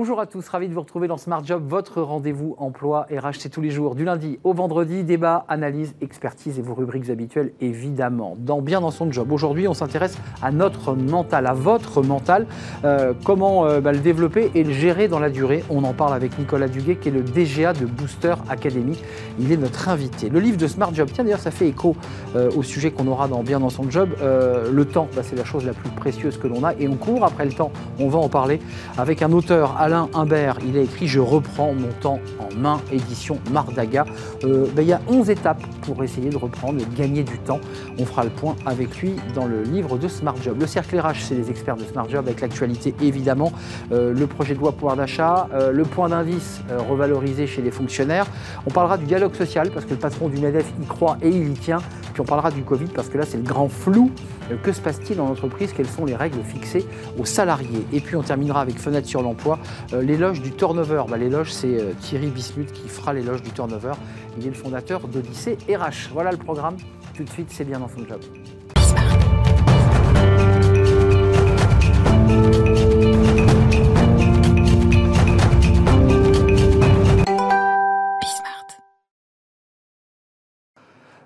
Bonjour à tous, ravi de vous retrouver dans Smart Job, votre rendez-vous emploi RH, tous les jours, du lundi au vendredi, débat, analyse, expertise et vos rubriques habituelles évidemment. Dans Bien dans son job, aujourd'hui on s'intéresse à notre mental, à votre mental, euh, comment euh, bah, le développer et le gérer dans la durée. On en parle avec Nicolas Duguet qui est le DGA de Booster Academy, il est notre invité. Le livre de Smart Job, tiens d'ailleurs ça fait écho euh, au sujet qu'on aura dans Bien dans son job, le temps, bah, c'est la chose la plus précieuse que l'on a et on court après le temps, on va en parler avec un auteur Alain Imbert, il a écrit Je reprends mon temps en main, édition Mardaga. Euh, ben, il y a 11 étapes pour essayer de reprendre, de gagner du temps. On fera le point avec lui dans le livre de Smart Job. Le cercle RH, c'est les experts de Smart Job avec l'actualité évidemment, euh, le projet de loi pouvoir d'achat, euh, le point d'indice revalorisé chez les fonctionnaires. On parlera du dialogue social parce que le patron du MEDEF y croit et il y tient. Puis on parlera du Covid parce que là, c'est le grand flou. que se passe-t-il dans l'entreprise? Quelles sont les règles fixées aux salariés? Et puis on terminera avec fenêtre sur l'emploi l'éloge du turnover. Bah, l'éloge, c'est euh, Thierry Bismuth qui fera l'éloge du turnover. Il est le fondateur d'Odyssée RH. Voilà le programme. Tout de suite, c'est bien dans son job.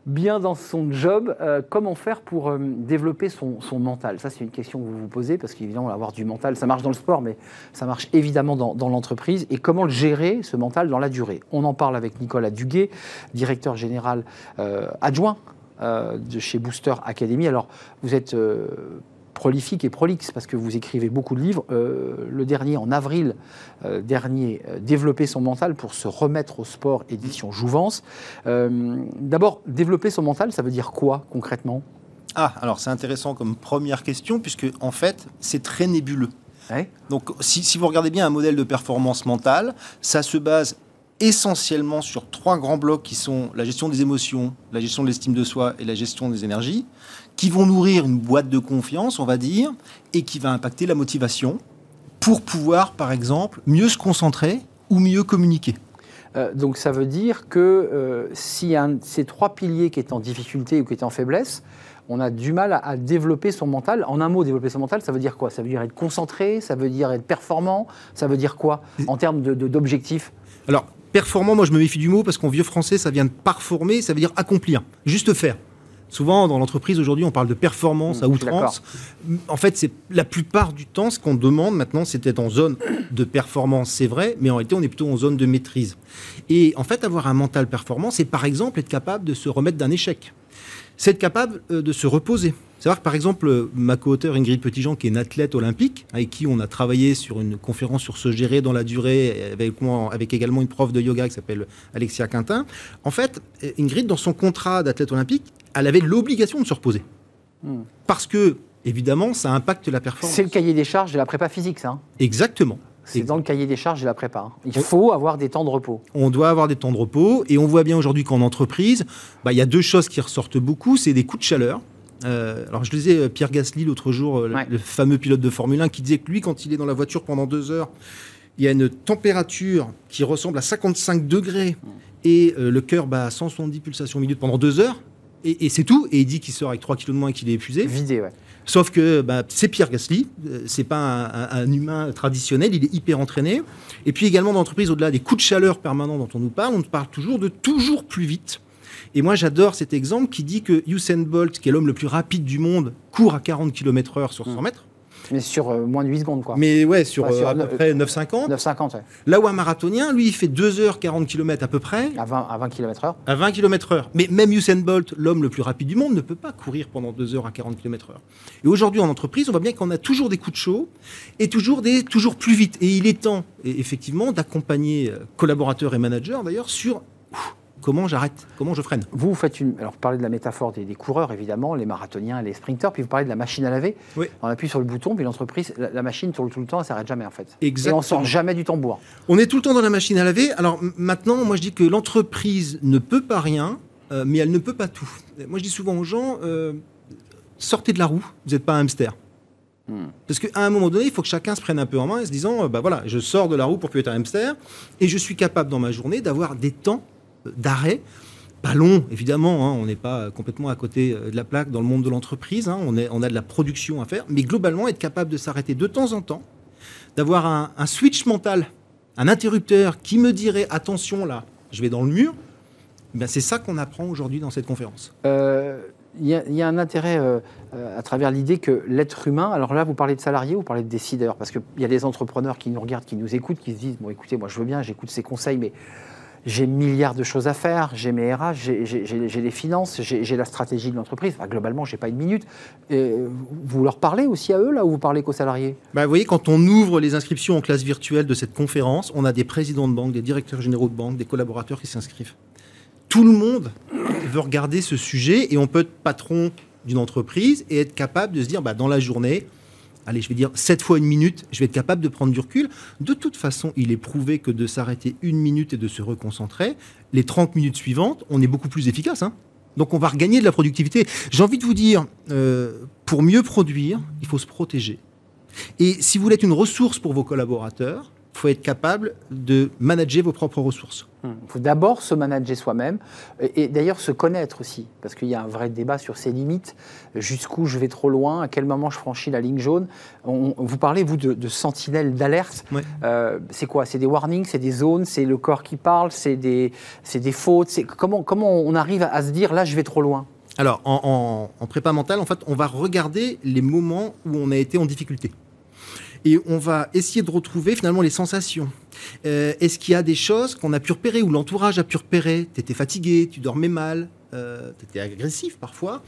Bien dans son job, euh, comment faire pour euh, développer son, mental? Ça, c'est une question que vous vous posez, parce qu'évidemment, avoir du mental, ça marche dans le sport, mais ça marche évidemment dans, l'entreprise. Et comment le gérer, ce mental, dans la durée? On en parle avec Nicolas Duguet, directeur général euh, adjoint de chez Booster Academy. Alors, vous êtes prolifique et prolixe parce que vous écrivez beaucoup de livres. Euh, le dernier, en avril euh, dernier, euh, Développer son mental pour se remettre au sport, édition Jouvence. D'abord, développer son mental, ça veut dire quoi concrètement? Ah, alors c'est intéressant comme première question puisque en fait, c'est très nébuleux. Donc, si, si, vous regardez bien un modèle de performance mentale, ça se base essentiellement sur trois grands blocs qui sont la gestion des émotions, la gestion de l'estime de soi et la gestion des énergies qui vont nourrir une boîte de confiance, on va dire, et qui va impacter la motivation pour pouvoir, par exemple, mieux se concentrer ou mieux communiquer. Euh, donc ça veut dire que euh, si un ces trois piliers qui est en difficulté ou qui est en faiblesse, on a du mal à, développer son mental. En un mot, développer son mental, ça veut dire quoi? Ça veut dire être concentré, ça veut dire être performant, ça veut dire quoi en termes d'objectifs? Alors, performant, moi je me méfie du mot parce qu'en vieux français, ça vient de performer, ça veut dire accomplir, juste faire. Souvent, dans l'entreprise, aujourd'hui, on parle de performance mmh, à outrance. En fait, c'est la plupart du temps, ce qu'on demande maintenant, c'était en zone de performance, c'est vrai, mais en réalité, on est plutôt en zone de maîtrise. Et en fait, avoir un mental performant, c'est par exemple être capable de se remettre d'un échec. C'est être capable euh, de se reposer. C'est vrai que par exemple, ma co-auteure Ingrid Petitjean, qui est une athlète olympique, avec qui on a travaillé sur une conférence sur se gérer dans la durée, avec, avec également une prof de yoga qui s'appelle Alexia Quintin. En fait, Ingrid, dans son contrat d'athlète olympique, elle avait l'obligation de se reposer. Hmm. Parce que, évidemment, ça impacte la performance. C'est le cahier des charges de la prépa physique, ça hein Exactement. C'est dans le cahier des charges de la prépa. Hein. Il faut avoir des temps de repos. On doit avoir des temps de repos. Et on voit bien aujourd'hui qu'en entreprise, bah, il y a deux choses qui ressortent beaucoup. C'est des coups de chaleur. Euh, alors, je lisais euh, Pierre Gasly l'autre jour, euh, le fameux pilote de Formule 1, qui disait que lui, quand il est dans la voiture pendant deux heures, il y a une température qui ressemble à 55 degrés et le cœur bat à 170 pulsations minutes pendant deux heures et, c'est tout. Et il dit qu'il sort avec 3 kilos de moins et qu'il est épuisé. Vidé, ouais. Sauf que bah, c'est Pierre Gasly, euh, c'est pas un, humain traditionnel, il est hyper entraîné. Et puis également dans l'entreprise, au-delà des coups de chaleur permanents dont on nous parle, on parle toujours de toujours plus vite. Et moi j'adore cet exemple qui dit que Usain Bolt, qui est l'homme le plus rapide du monde, court à 40 km/h sur 100 mmh. mètres. Mais sur euh, moins de 8 secondes, quoi. Mais ouais, sur, euh, à peu près 9,50. 9,50, ouais. Là où un marathonien, lui, il fait 2h40 km à peu près. À 20, à 20 km/h. À 20 km/h. Mais même Usain Bolt, l'homme le plus rapide du monde, ne peut pas courir pendant 2 h à 40 km/h. Et aujourd'hui, en entreprise, on voit bien qu'on a toujours des coups de chaud et toujours, des, toujours plus vite. Et il est temps, effectivement, d'accompagner euh, collaborateurs et managers, d'ailleurs, sur comment j'arrête Comment je freine Vous, vous faites une. Alors, vous parlez de la métaphore des, coureurs, évidemment, les marathoniens, les sprinteurs, puis vous parlez de la machine à laver. Oui. On appuie sur le bouton, puis l'entreprise, la, machine tourne tout le temps, elle s'arrête jamais, en fait. Exactement. Et on sort jamais du tambour. On est tout le temps dans la machine à laver. Alors, maintenant, moi, je dis que l'entreprise ne peut pas rien, euh, mais elle ne peut pas tout. Moi, je dis souvent aux gens euh, sortez de la roue, vous n'êtes pas un hamster. Hmm. Parce qu'à un moment donné, il faut que chacun se prenne un peu en main et se disant, euh, bah voilà, je sors de la roue pour plus être un hamster, et je suis capable dans ma journée d'avoir des temps d'arrêt pas long, évidemment, hein, on n'est pas complètement à côté euh, de la plaque dans le monde de l'entreprise, hein, on, a de la production à faire, mais globalement être capable de s'arrêter de temps en temps, d'avoir un, switch mental, un interrupteur qui me dirait attention là, je vais dans le mur. Ben, c'est ça qu'on apprend aujourd'hui dans cette conférence. Euh, il y, a un intérêt euh, à travers l'idée que l'être humain, alors là vous parlez de salariés, vous parlez de décideurs, parce qu'il y a des entrepreneurs qui nous regardent, qui nous écoutent, qui se disent, bon écoutez, moi je veux bien, j'écoute ces conseils, mais j'ai milliards de choses à faire, j'ai mes RH, j'ai les finances, j'ai la stratégie de l'entreprise. Enfin, globalement, je n'ai pas une minute. vous leur parlez aussi à eux, là, ou vous parlez qu'aux salariés? Bah, Vous voyez, quand on ouvre les inscriptions en classe virtuelle de cette conférence, on a des présidents de banque, des directeurs généraux de banque, des collaborateurs qui s'inscrivent. Tout le monde veut regarder ce sujet et on peut être patron d'une entreprise et être capable de se dire, bah, dans la journée, allez, je vais dire 7 fois une minute, je vais être capable de prendre du recul. De toute façon, il est prouvé que de s'arrêter une minute et de se reconcentrer, les 30 minutes suivantes, on est beaucoup plus efficace. Hein. Donc on va regagner de la productivité. J'ai envie de vous dire, euh, pour mieux produire, il faut se protéger. Et si vous voulez être une ressource pour vos collaborateurs, il faut être capable de manager vos propres ressources. Il faut d'abord se manager soi-même et, d'ailleurs se connaître aussi, parce qu'il y a un vrai débat sur ses limites, jusqu'où je vais trop loin, à quel moment je franchis la ligne jaune? vous parlez, vous, de, sentinelles d'alerte. Euh, c'est quoi? C'est des warnings, c'est des zones, c'est le corps qui parle, c'est des, des fautes. Comment, comment on arrive à se dire, là, je vais trop loin? Alors, en, en, prépa mentale, en fait, on va regarder les moments où on a été en difficulté et on va essayer de retrouver finalement les sensations. Euh, est-ce qu'il y a des choses qu'on a pu repérer ou l'entourage a pu repérer? Tu étais fatigué, tu dormais mal, euh, tu étais agressif parfois,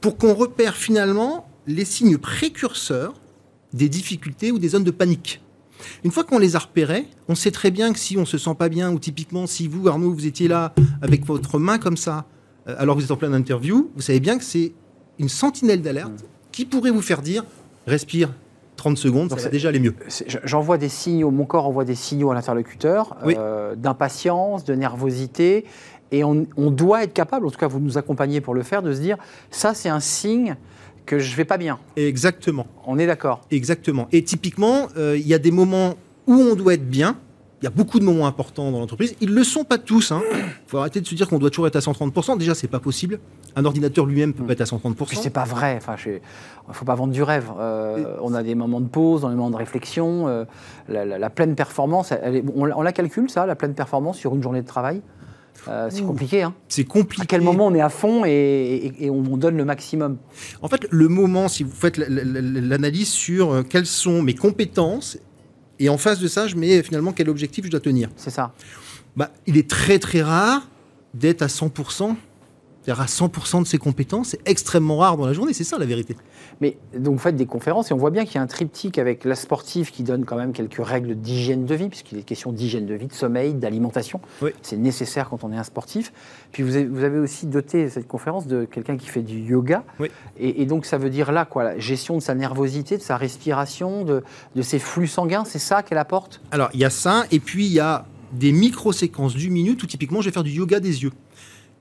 pour qu'on repère finalement les signes précurseurs des difficultés ou des zones de panique. Une fois qu'on les a repérés, on sait très bien que si on se sent pas bien, ou typiquement si vous, Arnaud, vous étiez là avec votre main comme ça, euh, alors que vous êtes en pleine interview, vous savez bien que c'est une sentinelle d'alerte mmh. qui pourrait vous faire dire respire, 30 secondes, c'est déjà les mieux. J'envoie des signaux, mon corps envoie des signaux à l'interlocuteur euh, d'impatience, de nervosité, et on, doit être capable, en tout cas vous nous accompagnez pour le faire, de se dire ça c'est un signe que je vais pas bien. Exactement. On est d'accord. Exactement. Et typiquement, euh, il y a des moments où on doit être bien, il y a beaucoup de moments importants dans l'entreprise. Ils ne le sont pas tous. Il hein. faut arrêter de se dire qu'on doit toujours être à 130%. Déjà, c'est pas possible. Un ordinateur lui-même peut pas être à 130%. C'est pas vrai. Enfin, il ne faut pas vendre du rêve. Euh, on a des moments de pause, des moments de réflexion. Euh, la, pleine performance, on, la calcule, ça, la pleine performance sur une journée de travail? Euh, c'est compliqué. Hein. C'est compliqué. À quel moment on est à fond et, on donne le maximum? En fait, le moment, si vous faites l'analyse sur quelles sont mes compétences et en face de ça, je mets finalement quel objectif je dois tenir. C'est ça. Bah, il est très très rare d'être à 100% à 100% de ses compétences. C'est extrêmement rare dans la journée, c'est ça la vérité. Mais donc vous faites des conférences et on voit bien qu'il y a un triptyque avec la sportive qui donne quand même quelques règles d'hygiène de vie, puisqu'il est question d'hygiène de vie, de sommeil, d'alimentation. C'est nécessaire quand on est un sportif. Puis vous avez, aussi doté cette conférence de quelqu'un qui fait du yoga. Et, donc ça veut dire là quoi, la gestion de sa nervosité, de sa respiration, de, de ses flux sanguins, c'est ça qu'elle apporte? Alors il y a ça, et puis il y a des micro-séquences du minute où typiquement je vais faire du yoga des yeux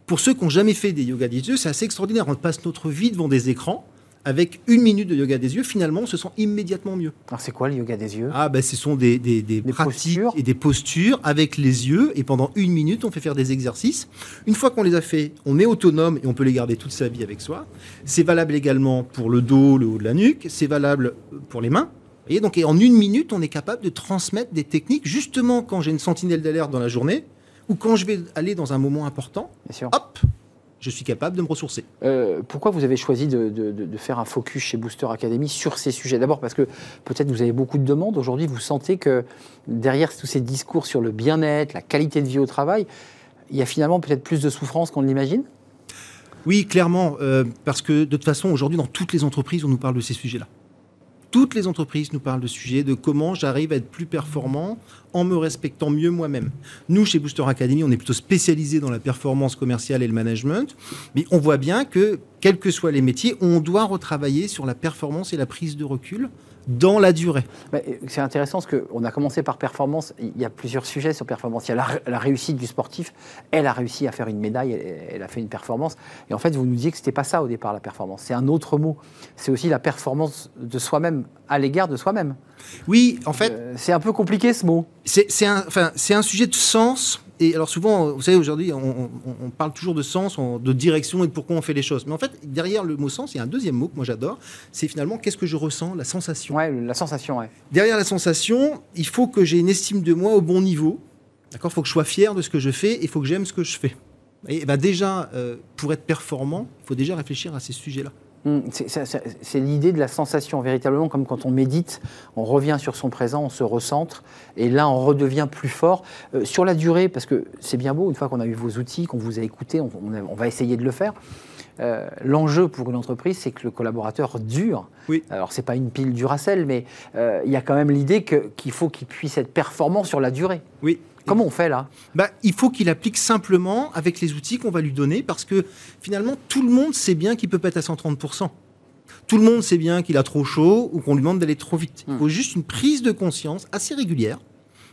pour ceux qui n'ont jamais fait des yoga des yeux, c'est assez extraordinaire. On passe notre vie devant des écrans. Avec une minute de yoga des yeux, finalement, on se sent immédiatement mieux. Alors, c'est quoi le yoga des yeux? Ah, ben, ce sont des, pratiques et des postures avec les yeux. Et pendant une minute, on fait faire des exercices. Une fois qu'on les a fait, on est autonome et on peut les garder toute sa vie avec soi. C'est valable également pour le dos, le haut de la nuque. C'est valable pour les mains. Et donc, et en une minute, on est capable de transmettre des techniques, justement, quand j'ai une sentinelle d'alerte dans la journée, ou quand je vais aller dans un moment important, hop, je suis capable de me ressourcer. Euh, pourquoi vous avez choisi de, faire un focus chez Booster Academy sur ces sujets? D'abord parce que peut-être vous avez beaucoup de demandes. Aujourd'hui, vous sentez que derrière tous ces discours sur le bien-être, la qualité de vie au travail, il y a finalement peut-être plus de souffrance qu'on ne l'imagine? Oui, clairement. Euh, parce que de toute façon, aujourd'hui, dans toutes les entreprises, on nous parle de ces sujets-là toutes les entreprises nous parlent de sujet de comment j'arrive à être plus performant en me respectant mieux moi-même. Nous, chez Booster Academy, on est plutôt spécialisé dans la performance commerciale et le management, mais on voit bien que, quels que soient les métiers, on doit retravailler sur la performance et la prise de recul dans la durée. C'est intéressant parce qu'on a commencé par performance. Il y a plusieurs sujets sur performance. Il y a la, réussite du sportif. Elle a réussi à faire une médaille, elle, a fait une performance. Et en fait, vous nous disiez que ce n'était pas ça au départ, la performance. C'est un autre mot. C'est aussi la performance de soi-même, à l'égard de soi-même. Oui, en fait. Euh, c'est un peu compliqué ce mot. C'est un, enfin, un sujet de sens et alors souvent, vous savez, aujourd'hui, on, parle toujours de sens, de direction et de pourquoi on fait les choses. Mais en fait, derrière le mot sens, il y a un deuxième mot que moi j'adore, c'est finalement qu'est-ce que je ressens, la sensation. Ouais, la sensation, ouais. Derrière la sensation, il faut que j'ai une estime de moi au bon niveau. D'accord? Il faut que je sois fier de ce que je fais et il faut que j'aime ce que je fais. Et ben déjà, euh, pour être performant, il faut déjà réfléchir à ces sujets-là. Hum, c'est l'idée de la sensation, véritablement, comme quand on médite, on revient sur son présent, on se recentre, et là on redevient plus fort. Euh, sur la durée, parce que c'est bien beau, une fois qu'on a eu vos outils, qu'on vous a écouté, on, va essayer de le faire. Euh, l'enjeu pour une entreprise, c'est que le collaborateur dure. Oui. Alors, c'est pas une pile Duracell, mais euh, il y a quand même l'idée qu'il faut qu'il puisse être performant sur la durée. Oui. Comment on fait là? Bah, Il faut qu'il applique simplement avec les outils qu'on va lui donner parce que finalement, tout le monde sait bien qu'il peut pas être à 130%. Tout le monde sait bien qu'il a trop chaud ou qu'on lui demande d'aller trop vite. Il hmm. faut juste une prise de conscience assez régulière.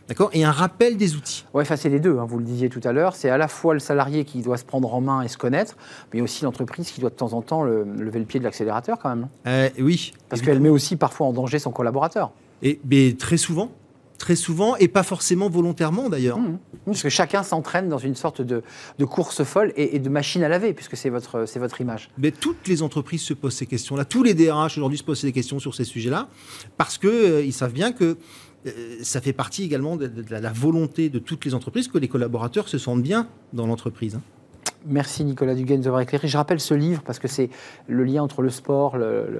D'accord Et un rappel des outils. Oui, c'est les deux, hein, vous le disiez tout à l'heure. C'est à la fois le salarié qui doit se prendre en main et se connaître, mais aussi l'entreprise qui doit de temps en temps lever le pied de l'accélérateur quand même. Euh, oui. Parce qu'elle met aussi parfois en danger son collaborateur. Et mais très souvent, très souvent, et pas forcément volontairement d'ailleurs. Mmh. Parce que chacun s'entraîne dans une sorte de, course folle et, de machine à laver, puisque c'est votre, votre image. Mais toutes les entreprises se posent ces questions-là. Tous les DRH aujourd'hui se posent des questions sur ces sujets-là, parce qu'ils euh, savent bien que euh, ça fait partie également de, la volonté de toutes les entreprises que les collaborateurs se sentent bien dans l'entreprise. Hein. Merci Nicolas Dugain de avoir éclairé. Je rappelle ce livre parce que c'est le lien entre le sport,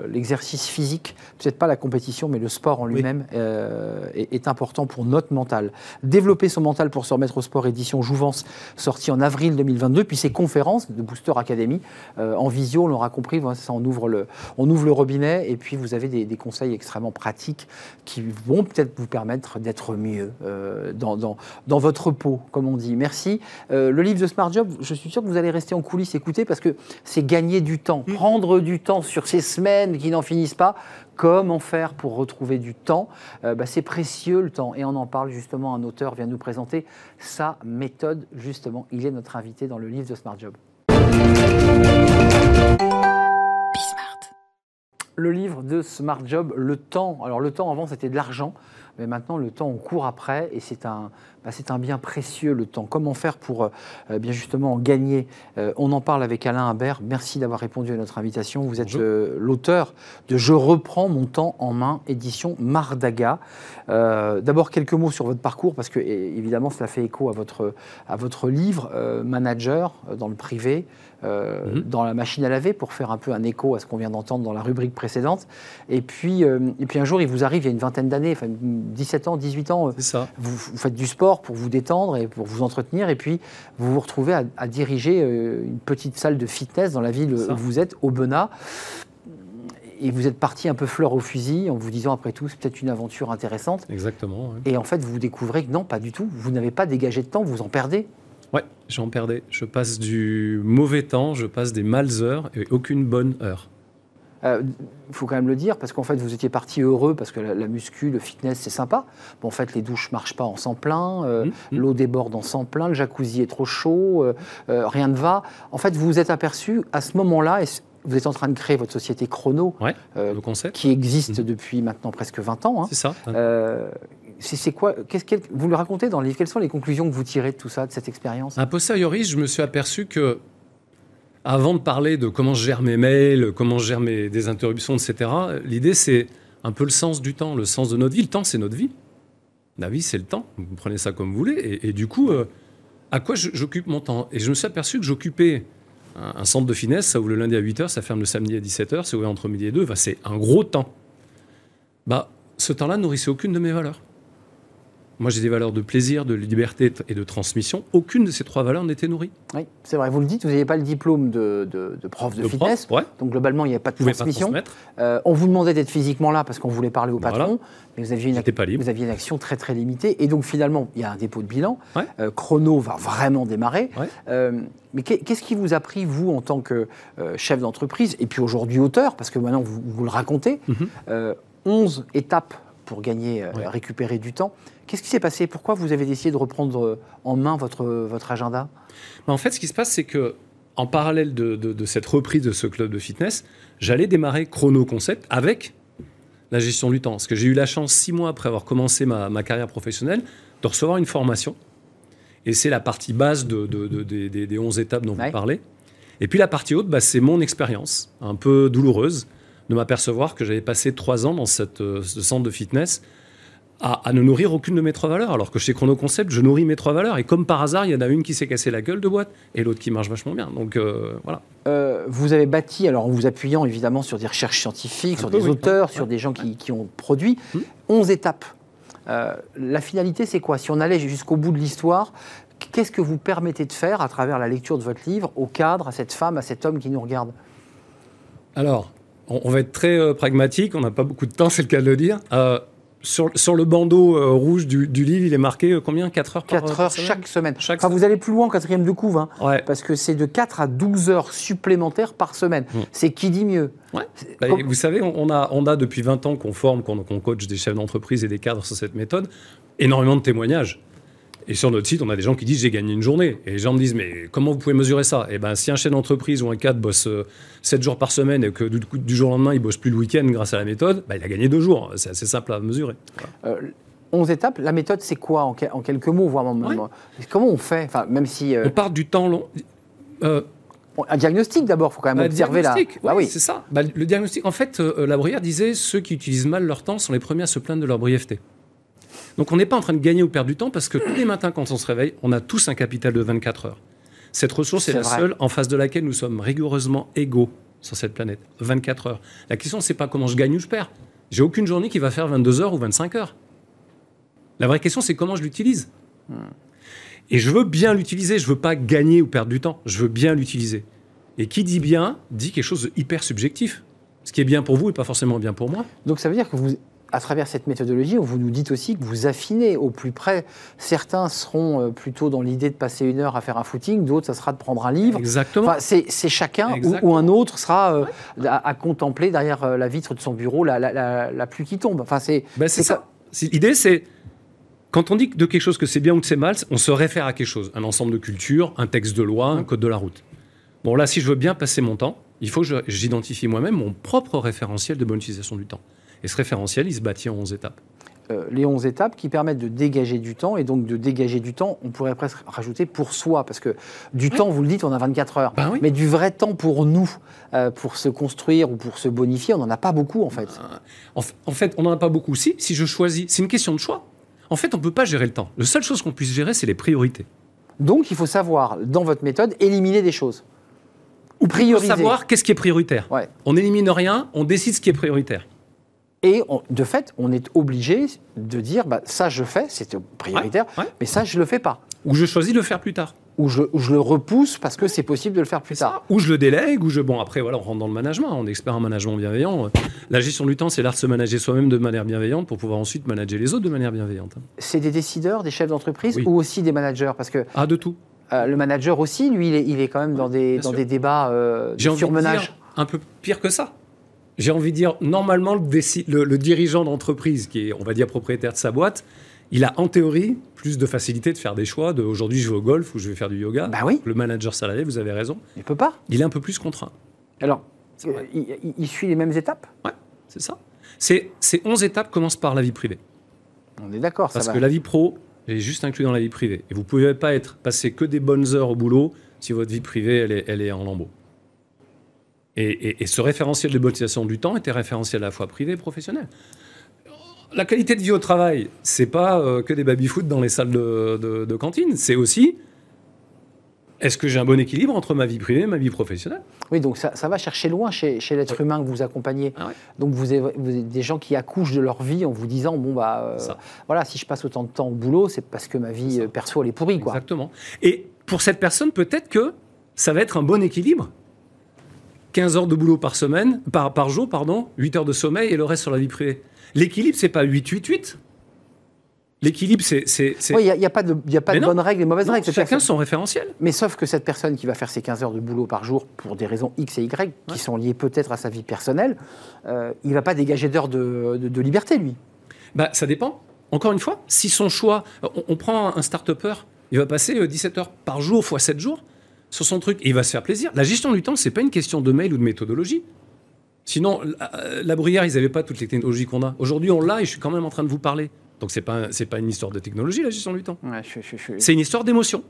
l'exercice physique, peut-être pas la compétition, mais le sport en lui-même euh, est, important pour notre mental. Développer son mental pour se remettre au sport, édition Jouvence, sortie en avril 2022. Puis ces conférences de Booster Academy euh, en visio, on l'aura compris, ça, on, ouvre le, on ouvre le robinet et puis vous avez des, conseils extrêmement pratiques qui vont peut-être vous permettre d'être mieux euh, dans, dans, dans, votre peau, comme on dit. Merci. le livre de Smart Job, je suis sûr que vous vous allez rester en coulisses écouter parce que c'est gagner du temps, mm. prendre du temps sur ces semaines qui n'en finissent pas. Comment faire pour retrouver du temps? Euh, bah, C'est précieux le temps et on en parle justement. Un auteur vient nous présenter sa méthode justement. Il est notre invité dans le livre de Smart Job. Le livre de Smart Job, le temps. Alors le temps avant c'était de l'argent, mais maintenant le temps on court après et c'est un, bah, c'est un bien précieux le temps. Comment faire pour euh, bien justement en gagner? Euh, On en parle avec Alain Imbert. Merci d'avoir répondu à notre invitation. Vous êtes euh, l'auteur de Je reprends mon temps en main, édition Mardaga. D'abord quelques mots sur votre parcours parce que évidemment cela fait écho à votre, à votre livre Manager dans le privé. Mhm. dans la machine à laver pour faire un peu un écho à ce qu'on vient d'entendre dans la rubrique précédente. Et puis, et puis un jour, il vous arrive, il y a une vingtaine d'années, enfin 17 ans, 18 ans, ça. vous, faites du sport, pour vous détendre et pour vous entretenir. Et puis, vous vous retrouvez à, diriger euh, une petite salle de fitness dans la ville où vous êtes, au Benat. Et vous êtes parti un peu fleur au fusil en vous disant, après tout, c'est peut-être une aventure intéressante. Exactement. Et en fait, vous découvrez que non, pas du tout. Vous n'avez pas dégagé de temps, vous en perdez. Ouais, j'en perdais. Je passe du mauvais temps, je passe des males heures et aucune bonne heure. Il euh, faut quand même le dire, parce qu'en fait, vous étiez parti heureux, parce que la, muscu, le fitness, c'est sympa. Bon, en fait, les douches ne marchent pas en sang plein, euh, mmh, mmh. l'eau déborde en sang plein, le jacuzzi est trop chaud, euh, rien ne va. En fait, vous vous êtes aperçu à ce moment-là, et vous êtes en train de créer votre société Chrono, qui existe mmh. depuis maintenant presque 20 ans. Hein. C'est ça. c'est quoi Vous le racontez dans le livre Quelles sont les conclusions que vous tirez de tout ça, de cette expérience? A posteriori, je me suis aperçu que avant de parler de comment je gère mes mails, comment je gère mes, des interruptions, etc., l'idée, c'est un peu le sens du temps, le sens de notre vie. Le temps, c'est notre vie. La vie, c'est le temps. Vous prenez ça comme vous voulez. Et, du coup, euh, à quoi j'occupe mon temps? Et je me suis aperçu que j'occupais un, centre de finesse, ça ouvre le lundi à 8h, ça ferme le samedi à 17h, c'est ouvert entre midi et 2, c'est un gros temps. Bah, ce temps-là nourrissait aucune de mes valeurs. Moi, j'ai des valeurs de plaisir, de liberté et de transmission. Aucune de ces trois valeurs n'était nourrie. Oui, c'est vrai. Vous le dites, vous n'aviez pas le diplôme de, prof de, fitness. Donc, globalement, il n'y avait pas de transmission. Euh, on vous demandait d'être physiquement là parce qu'on voulait parler au patron. Mais vous aviez, une, vous aviez une action très, très limitée. Et donc, finalement, il y a un dépôt de bilan. Euh, Chrono va vraiment démarrer. Euh, mais qu'est-ce qui vous a pris, vous, en tant que chef d'entreprise, et puis aujourd'hui auteur, parce que maintenant, vous, vous le racontez, 11 mhm. étapes pour gagner, récupérer du temps. Qu'est-ce qui s'est passé? Pourquoi vous avez décidé de reprendre euh, en main votre, votre agenda? Bah, En fait, ce qui se passe, c'est que en parallèle de, cette reprise de ce club de fitness, j'allais démarrer Chrono Concept avec la gestion du temps. Parce que j'ai eu la chance, six mois après avoir commencé ma, carrière professionnelle, de recevoir une formation. Et c'est la partie basse de, des, 11 étapes dont vous parlez. Et puis la partie haute, bah, c'est mon expérience, un peu douloureuse, de m'apercevoir que j'avais passé trois ans dans cette, euh, ce centre de fitness à, ne nourrir aucune de mes trois valeurs. Alors que chez Chronoconcept, je nourris mes trois valeurs. Et comme par hasard, il y en a une qui s'est cassée la gueule de boîte et l'autre qui marche vachement bien. Donc euh, voilà. Euh, vous avez bâti, alors en vous appuyant évidemment sur des recherches scientifiques, sur des auteurs, sur des gens qui, ont produit, 11 hmm. étapes. Euh, la finalité, c'est quoi? Si on allait jusqu'au bout de l'histoire, qu'est-ce que vous permettez de faire à travers la lecture de votre livre au cadre, à cette femme, à cet homme qui nous regarde? Alors, on, va être très pragmatique, on n'a pas beaucoup de temps, c'est le cas de le dire sur, le bandeau euh, rouge du, livre, il est marqué euh, combien? 4 heures par 4 heures chaque semaine. enfin, vous allez plus loin en quatrième de couve, hein, parce que c'est de 4 à 12 heures supplémentaires par semaine. Hmm. C'est qui dit mieux? Bah, Vous savez, on a, on a depuis 20 ans qu'on forme, qu'on coach des chefs d'entreprise et des cadres sur cette méthode, énormément de témoignages. Et sur notre site, on a des gens qui disent j'ai gagné une journée. Et les gens me disent mais comment vous pouvez mesurer ça? Eh bien, si un chef d'entreprise ou un cadre bosse 7 euh, jours par semaine et que du, du, jour au lendemain il bosse plus le week-end grâce à la méthode, bah, il a gagné deux jours. C'est assez simple à mesurer. 11 euh, étapes, la méthode c'est quoi en, quelques mots voire Comment on fait? Enfin, même si, euh, On part du temps long. un diagnostic d'abord, il faut quand même observer là. Bah oui. C'est ça. Bah, le diagnostic, en fait, la Bruyère disait ceux qui utilisent mal leur temps sont les premiers à se plaindre de leur brièveté. Donc on n'est pas en train de gagner ou perdre du temps parce que tous les matins quand on se réveille, on a tous un capital de 24 heures. Cette ressource est, la seule en face de laquelle nous sommes rigoureusement égaux sur cette planète. 24 heures. La question, c'est pas comment je gagne ou je perds. J'ai aucune journée qui va faire 22 heures ou 25 heures. La vraie question, c'est comment je l'utilise. Et je veux bien l'utiliser. Je veux pas gagner ou perdre du temps. Je veux bien l'utiliser. Et qui dit bien dit quelque chose de hyper subjectif. Ce qui est bien pour vous n'est pas forcément bien pour moi. Donc ça veut dire que vous, à travers cette méthodologie, vous nous dites aussi que vous affinez au plus près. Certains seront euh, plutôt dans l'idée de passer une heure à faire un footing, d'autres, ça sera de prendre un livre. Exactement. c'est chacun, ou, un autre sera euh, à, contempler derrière euh, la vitre de son bureau la, la, pluie qui tombe. Enfin, c'est ben, ça. L'idée, c'est quand on dit de quelque chose que c'est bien ou que c'est mal, on se réfère à quelque chose, un ensemble de cultures, un texte de loi, un code de la route. Bon, là, si je veux bien passer mon temps, il faut que j'identifie moi-même mon propre référentiel de bonne utilisation du temps. Et ce référentiel, il se bâtit en 11 étapes. Euh, les 11 étapes qui permettent de dégager du temps. Et donc, de dégager du temps, on pourrait presque rajouter pour soi. Parce que du temps, vous le dites, on a 24 heures. Ben Mais du vrai temps pour nous, euh, pour se construire ou pour se bonifier, on n'en a pas beaucoup, en fait. Euh, en, fait, on n'en a pas beaucoup. Si, si je choisis, c'est une question de choix. En fait, on ne peut pas gérer le temps. La seule chose qu'on puisse gérer, c'est les priorités. Donc, il faut savoir, dans votre méthode, éliminer des choses. Ou prioriser. savoir qu'est-ce qui est prioritaire. On n'élimine rien, on décide ce qui est prioritaire. Et de fait, on est obligé de dire bah, ça je fais, c'est prioritaire, mais ça je le fais pas. Ou je choisis de le faire plus tard. Ou je, je le repousse parce que c'est possible de le faire plus tard. Ou je le délègue, ou je. Bon, après, voilà, on rentre dans le management, on est expert en management bienveillant. La gestion du temps, c'est l'art de se manager soi-même de manière bienveillante pour pouvoir ensuite manager les autres de manière bienveillante. C'est des décideurs, des chefs d'entreprise ou aussi des managers? Parce que, Ah, de tout. Euh, le manager aussi, lui, il est, il est quand même dans des, dans des débats euh, de surmenage. un peu pire que ça j'ai envie de dire, normalement, le, dirigeant d'entreprise, qui est, on va dire, propriétaire de sa boîte, il a en théorie plus de facilité de faire des choix de aujourd'hui je vais au golf ou je vais faire du yoga. Bah oui. Le manager salarié, vous avez raison. Il peut pas. Il est un peu plus contraint. Alors, euh, il, suit les mêmes étapes? Ouais, c'est ça. Ces, ces 11 étapes commencent par la vie privée. On est d'accord. Parce que la vie pro est juste inclus dans la vie privée. Et vous ne pouvez pas être passer que des bonnes heures au boulot si votre vie privée elle est, elle est en lambeaux. Et, ce référentiel de mobilisation du temps était référentiel à la fois privé et professionnel. La qualité de vie au travail, c'est pas euh, que des baby-foot dans les salles de, cantine, c'est aussi est-ce que j'ai un bon équilibre entre ma vie privée et ma vie professionnelle? Oui, donc ça, va chercher loin chez, l'être humain que vous accompagnez. Ah donc vous avez, des gens qui accouchent de leur vie en vous disant bon bah euh, voilà si je passe autant de temps au boulot c'est parce que ma vie euh, perso elle est pourrie quoi. Exactement. Et pour cette personne peut-être que ça va être un bon équilibre 15 heures de boulot par semaine, par, par jour, pardon, 8 heures de sommeil et le reste sur la vie privée. L'équilibre, c'est pas 8-8-8. L'équilibre, c'est. Oui, il n'y a, pas de, y a pas de bonnes règles et mauvaises règles. Chacun son référentiel. Mais sauf que cette personne qui va faire ses 15 heures de boulot par jour pour des raisons X et Y, qui sont liées peut-être à sa vie personnelle, euh, il ne va pas dégager d'heures de, de, liberté, lui. Bah, ça dépend. Encore une fois, si son choix. On, on prend un start-upper, il va passer 17 euh, heures par jour fois 7 jours sur son truc et il va se faire plaisir. La gestion du temps, c'est pas une question de mail ou de méthodologie. Sinon, la, bruyère, ils n'avaient pas toutes les technologies qu'on a. Aujourd'hui, on l'a et je suis quand même en train de vous parler. Donc c'est pas c'est pas une histoire de technologie la gestion du temps. C'est une histoire d'émotion.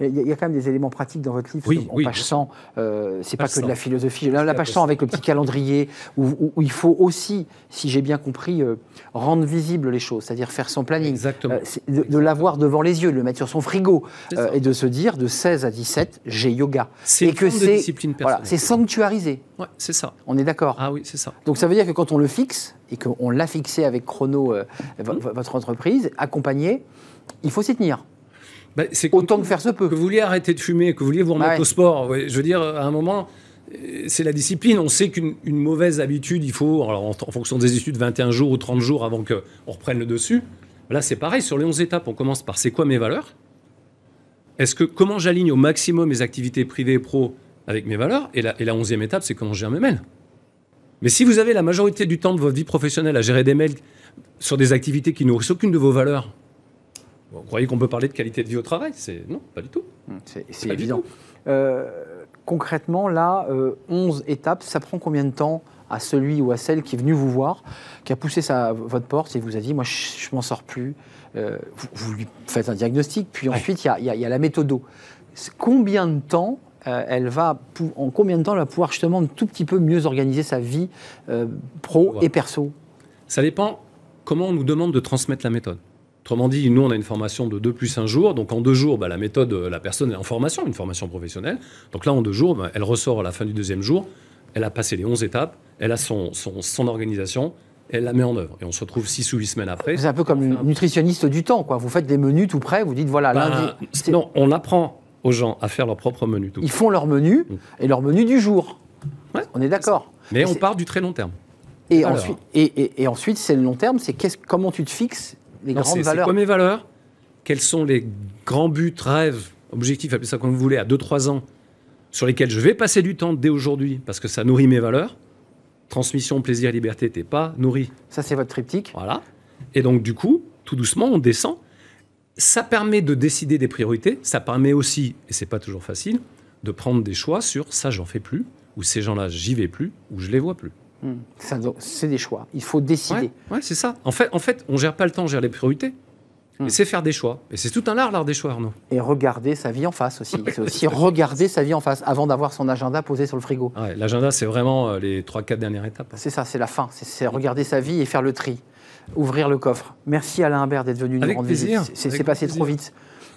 Il y, a quand même des éléments pratiques dans votre livre. Oui, en page 100, euh, c'est pas que de la philosophie. La, la page 100 avec le petit calendrier, où, il faut aussi, si j'ai bien compris, euh, rendre visible les choses, c'est-à-dire faire son planning. Exactement. Euh, de, l'avoir devant les yeux, de le mettre sur son frigo, euh, et de se dire de 16 à 17, j'ai yoga. C'est que c'est discipline voilà, c'est sanctuarisé. Ouais, c'est ça. On est d'accord. Ah oui, c'est ça. Donc ça veut dire que quand on le fixe, et qu'on l'a fixé avec Chrono, votre entreprise, accompagné, il faut s'y tenir. Bah, Autant que faire se peut. Que vous vouliez arrêter de fumer, que vous vouliez vous remettre au sport. je veux dire, à un moment, euh, c'est la discipline. On sait qu'une mauvaise habitude, il faut, alors en, fonction des études, 21 jours ou 30 jours avant qu'on reprenne le dessus. Là, c'est pareil. Sur les 11 étapes, on commence par c'est quoi mes valeurs? Est-ce que comment j'aligne au maximum mes activités privées et pro avec mes valeurs? Et la, et la 11e étape, c'est comment je gère mes mails. Mais si vous avez la majorité du temps de votre vie professionnelle à gérer des mails sur des activités qui nourrissent aucune de vos valeurs, vous croyez qu'on peut parler de qualité de vie au travail? C'est Non, pas du tout. Hum, c'est évident. Euh, concrètement, là, 11 euh, étapes, ça prend combien de temps à celui ou à celle qui est venu vous voir, qui a poussé sa, votre porte et vous a dit Moi, je, ne m'en sors plus euh, vous, lui faites un diagnostic, puis ensuite, il y, y, a la méthode. Combien de temps elle va, en combien de temps elle va pouvoir justement un tout petit peu mieux organiser sa vie pro et perso? Ça dépend comment on nous demande de transmettre la méthode. Autrement dit, nous, on a une formation de 2 plus 1 jour. Donc, en deux jours, bah, la méthode, euh, la personne est en formation, une formation professionnelle. Donc là, en deux jours, bah, elle ressort à la fin du deuxième jour. Elle a passé les 11 étapes. Elle a son, son, organisation. Elle la met en œuvre. Et on se retrouve 6 ou 8 semaines après. C'est un peu comme une nutritionniste du temps, quoi. Vous faites des menus tout près, vous dites, voilà, bah, lundi... Non, on apprend aux gens à faire leur propre menu. Tout Ils font leur menu mm. et leur menu du jour. on est d'accord. Mais on part du très long terme. Et ensuite, et, et, ensuite c'est le long terme, c'est comment tu te fixes les grandes valeurs. C'est quoi mes valeurs? Quels sont les grands buts, rêves, objectifs, appelez ça comme vous voulez, à 2-3 ans, sur lesquels je vais passer du temps dès aujourd'hui parce que ça nourrit mes valeurs Transmission, plaisir, liberté, t'es pas nourri. Ça, c'est votre triptyque. Voilà. Et donc, du coup, tout doucement, on descend. Ça permet de décider des priorités. Ça permet aussi, et c'est pas toujours facile, de prendre des choix sur ça, j'en fais plus, ou ces gens-là, j'y vais plus, ou je les vois plus. C'est des choix. Il faut décider. Ouais, c'est ça. En fait, en fait, on gère pas le temps, on gère les priorités. Hmm. Et c'est faire des choix. Et c'est tout un art, l'art des choix, Arnaud. Et regarder sa vie en face aussi. c'est aussi regarder sa vie en face avant d'avoir son agenda posé sur le frigo. L'agenda, c'est vraiment euh, les 3-4 dernières étapes. C'est ça, c'est la fin. C'est regarder sa vie et faire le tri. Ouvrir le coffre. Merci Alain Imbert d'être venu nous rendre visite. C'est passé trop vite.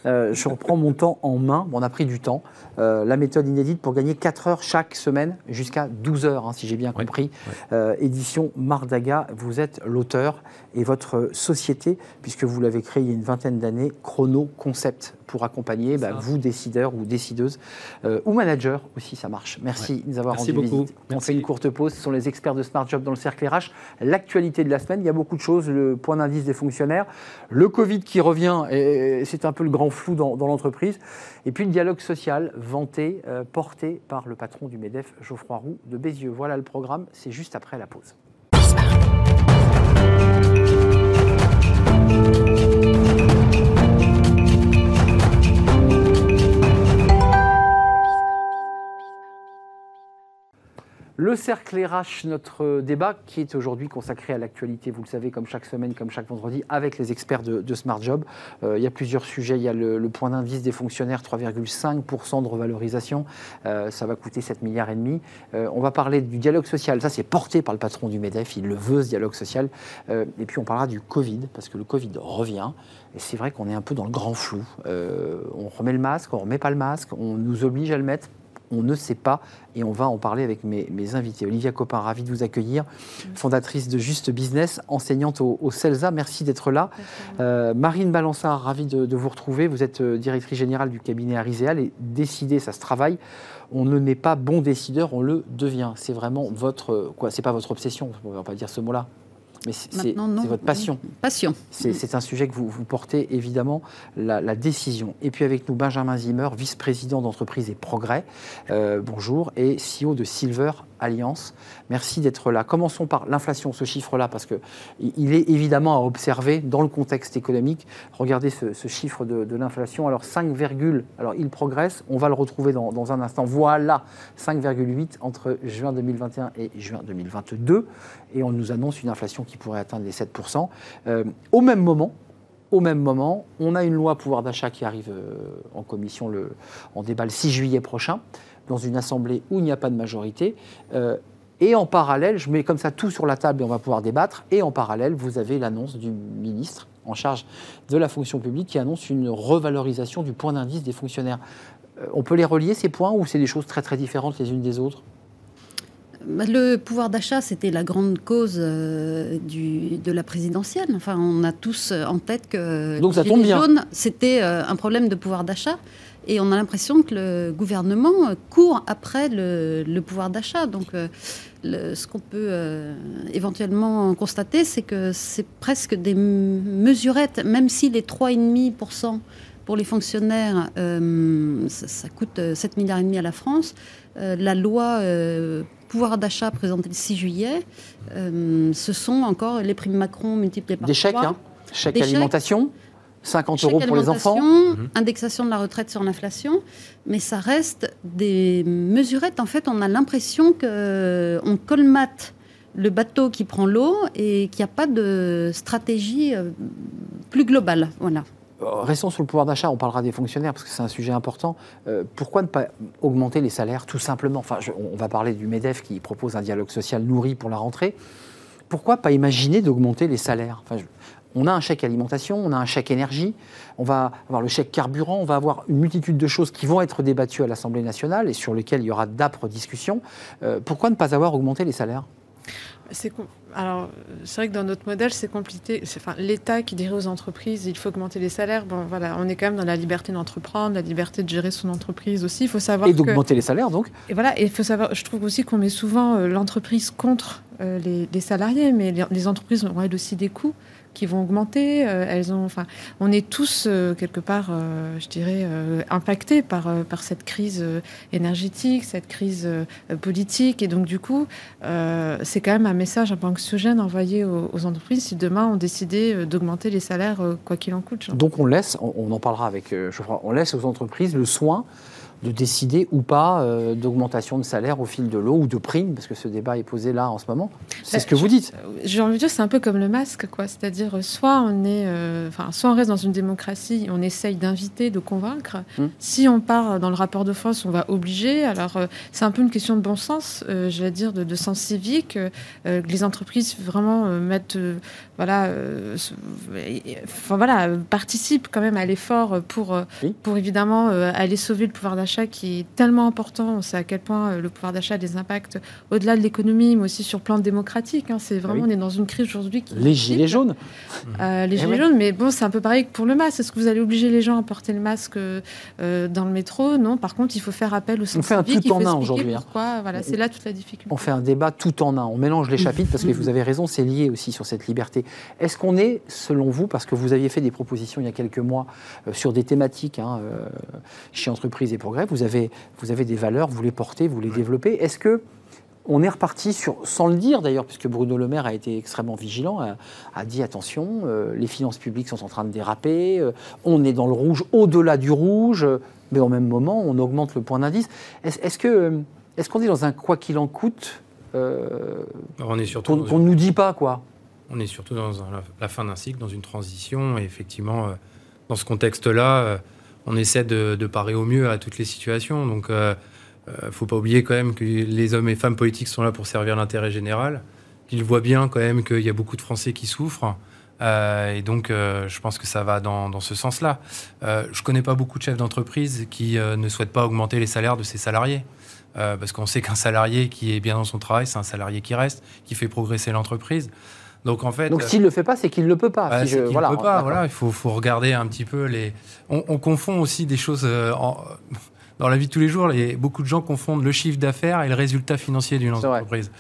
Euh, je reprends mon temps en main. on a pris du temps. Euh, la méthode inédite pour gagner 4 heures chaque semaine jusqu'à 12 heures, hein, si j'ai bien compris. Euh, édition Mardaga, vous êtes l'auteur et votre société, puisque vous l'avez créée il y a une vingtaine d'années, Chrono Concept pour accompagner bah, vous, décideurs ou décideuses, ou managers aussi, ça marche. Merci de nous avoir rendu beaucoup. visite. On fait une courte pause. Ce sont les experts de Smart Job dans le cercle RH. L'actualité de la semaine, il y a beaucoup de choses. Le point d'indice des fonctionnaires, le Covid qui revient, et c'est un peu le grand flou dans, l'entreprise. Et puis le dialogue social vanté, euh, porté par le patron du MEDEF, Geoffroy Roux de Bézieux. Voilà le programme, c'est juste après la pause. Le cercle RH, notre débat qui est aujourd'hui consacré à l'actualité, vous le savez, comme chaque semaine, comme chaque vendredi, avec les experts de, Smart Job. Euh, il y a plusieurs sujets. Il y a le, point d'indice des fonctionnaires, 3,5% de revalorisation. Euh, ça va coûter 7 milliards et demi. Euh, on va parler du dialogue social. Ça, c'est porté par le patron du MEDEF. Il le veut, ce dialogue social. et puis, on parlera du Covid, parce que le Covid revient. Et c'est vrai qu'on est un peu dans le grand flou. on remet le masque, on ne remet pas le masque, on nous oblige à le mettre on ne sait pas et on va en parler avec mes, invités. Olivia Copin, ravie de vous accueillir, fondatrice de Juste Business, enseignante au, CELSA, merci d'être là. Euh, Marine Balançard, ravie de, vous retrouver, vous êtes euh, directrice générale du cabinet Ariséal et décider, ça se travaille. On ne n'est pas bon décideur, on le devient. C'est vraiment votre, quoi, c'est pas votre obsession, on va pas dire ce mot-là. Mais c'est votre passion. Passion. C'est un sujet que vous, vous portez évidemment, la, décision. Et puis avec nous, Benjamin Zimmer, vice-président d'entreprise et progrès. Euh, bonjour. Et CEO de Silver Alliance. Merci d'être là. Commençons par l'inflation, ce chiffre-là, parce qu'il est évidemment à observer dans le contexte économique. Regardez ce, chiffre de, l'inflation. Alors 5, alors il progresse, on va le retrouver dans, un instant. Voilà, 5,8 entre juin 2021 et juin 2022. Et on nous annonce une inflation qui pourrait atteindre les 7%. Euh, au même moment, au même moment, on a une loi pouvoir d'achat qui arrive euh, en commission, le, en débat le 6 juillet prochain, dans une assemblée où il n'y a pas de majorité. Euh, et en parallèle, je mets comme ça tout sur la table et on va pouvoir débattre. Et en parallèle, vous avez l'annonce du ministre en charge de la fonction publique qui annonce une revalorisation du point d'indice des fonctionnaires. Euh, on peut les relier, ces points, ou c'est des choses très très différentes les unes des autres? Le pouvoir d'achat, c'était la grande cause euh, du, de la présidentielle. Enfin, on a tous en tête que Donc ça tombe bien. c'était euh, un problème de pouvoir d'achat. Et on a l'impression que le gouvernement court après le, pouvoir d'achat. Donc, euh, ce qu'on peut éventuellement constater, c'est que c'est presque des mesurettes, même si les 3,5% pour les fonctionnaires, ça, ça, coûte 7 milliards et demi à la France. la loi pouvoir d'achat présenté le 6 juillet, euh, ce sont encore les primes Macron multipliées par Des chèques, hein chèques alimentation 50 euros pour les enfants. Mhm. Indexation de la retraite sur l'inflation. Mais ça reste des mesurettes. En fait, on a l'impression qu'on colmate le bateau qui prend l'eau et qu'il n'y a pas de stratégie euh, plus globale. Voilà. Euh, restons sur le pouvoir d'achat, on parlera des fonctionnaires parce que c'est un sujet important. Euh, pourquoi ne pas augmenter les salaires tout simplement? On va parler du MEDEF qui propose un dialogue social nourri pour la rentrée. Pourquoi pas imaginer d'augmenter les salaires? On a un chèque alimentation, on a un chèque énergie, on va avoir le chèque carburant, on va avoir une multitude de choses qui vont être débattues à l'Assemblée nationale et sur lesquelles il y aura d'âpres discussions. Euh, pourquoi ne pas avoir augmenté les salaires? C'est alors, c'est vrai que dans notre modèle, c'est compliqué. Enfin, l'État qui dirait aux entreprises, il faut augmenter les salaires. Bon, voilà, on est quand même dans la liberté d'entreprendre, la liberté de gérer son entreprise aussi. Il faut savoir et d'augmenter les salaires, donc. Et voilà, et il faut savoir. Je trouve aussi qu'on met souvent euh, l'entreprise contre euh, les, salariés, mais les, les entreprises ont elles aussi des coûts qui vont augmenter. Euh, elles ont, enfin, on est tous euh, quelque part, euh, je dirais, impactés par, par cette crise énergétique, cette crise politique. Et donc, du coup, c'est quand même un message un peu anxiogène envoyé aux, entreprises si demain on décidait d'augmenter les salaires, quoi qu'il en coûte. Donc, on laisse, on, en parlera avec Geoffroy, on laisse aux entreprises le soin de décider ou pas euh, d'augmentation de salaire au fil de l'eau ou de primes, parce que ce débat est posé là en ce moment. C'est ce que vous dites. J'ai envie de dire, c'est un peu comme le masque, quoi. C'est-à-dire, euh, soit on est, euh, enfin, soit on reste dans une démocratie, on essaye d'inviter, de convaincre. Hum. Si on part dans le rapport de force, on va obliger. Alors, c'est un peu une question de bon sens, je vais dire, de, sens civique, que les entreprises vraiment mettent, voilà, enfin voilà, participent quand même à l'effort pour, pour évidemment aller sauver le pouvoir d'achat qui est tellement important. On sait à quel point euh, le pouvoir d'achat a des impacts au-delà de l'économie, mais aussi sur le plan démocratique. Hein. C'est vraiment, on est dans une crise aujourd'hui. Les gilets jaunes. Euh, les eh gilets jaunes, mais bon, c'est un peu pareil que pour le masque. Est-ce que vous allez obliger les gens à porter le masque euh, dans le métro? Non. Par contre, il faut faire appel au On fait un tout en un aujourd'hui. Hein. Pourquoi Voilà, c'est là toute la difficulté. On fait un débat tout en un. On mélange les chapitres parce que vous avez raison, c'est lié aussi sur cette liberté. Est-ce qu'on est, selon vous, parce que vous aviez fait des propositions il y a quelques mois sur des thématiques hein, chez Entreprises et Progrès, vous avez, vous avez des valeurs, vous les portez, vous les développez. Est-ce que on est reparti sur, sans le dire d'ailleurs, puisque Bruno Le Maire a été extrêmement vigilant, a, dit attention, euh, les finances publiques sont en train de déraper, euh, on est dans le rouge, au-delà du rouge, mais au même moment, on augmente le point d'indice. Est-ce que est-ce qu'on est dans un quoi qu'il en coûte euh, On est surtout qu'on ne nous dit pas quoi? On est surtout dans la fin d'un cycle, dans une transition, et effectivement, dans ce contexte-là on essaie de, parer au mieux à toutes les situations. Donc, euh, euh, faut pas oublier quand même que les hommes et femmes politiques sont là pour servir l'intérêt général. Qu'ils voient bien quand même qu'il y a beaucoup de Français qui souffrent. Euh, et donc, je pense que ça va dans, ce sens-là. je connais pas beaucoup de chefs d'entreprise qui ne souhaitent pas augmenter les salaires de ses salariés. parce qu'on sait qu'un salarié qui est bien dans son travail, c'est un salarié qui reste, qui fait progresser l'entreprise. Donc en fait, donc s'il le fait pas, c'est qu'il ne le peut pas. Bah, voilà, peut pas. Voilà, il faut, faut, regarder un petit peu les. On, confond aussi des choses euh, dans la vie de tous les jours. Les... beaucoup de gens confondent le chiffre d'affaires et le résultat financier d'une entreprise.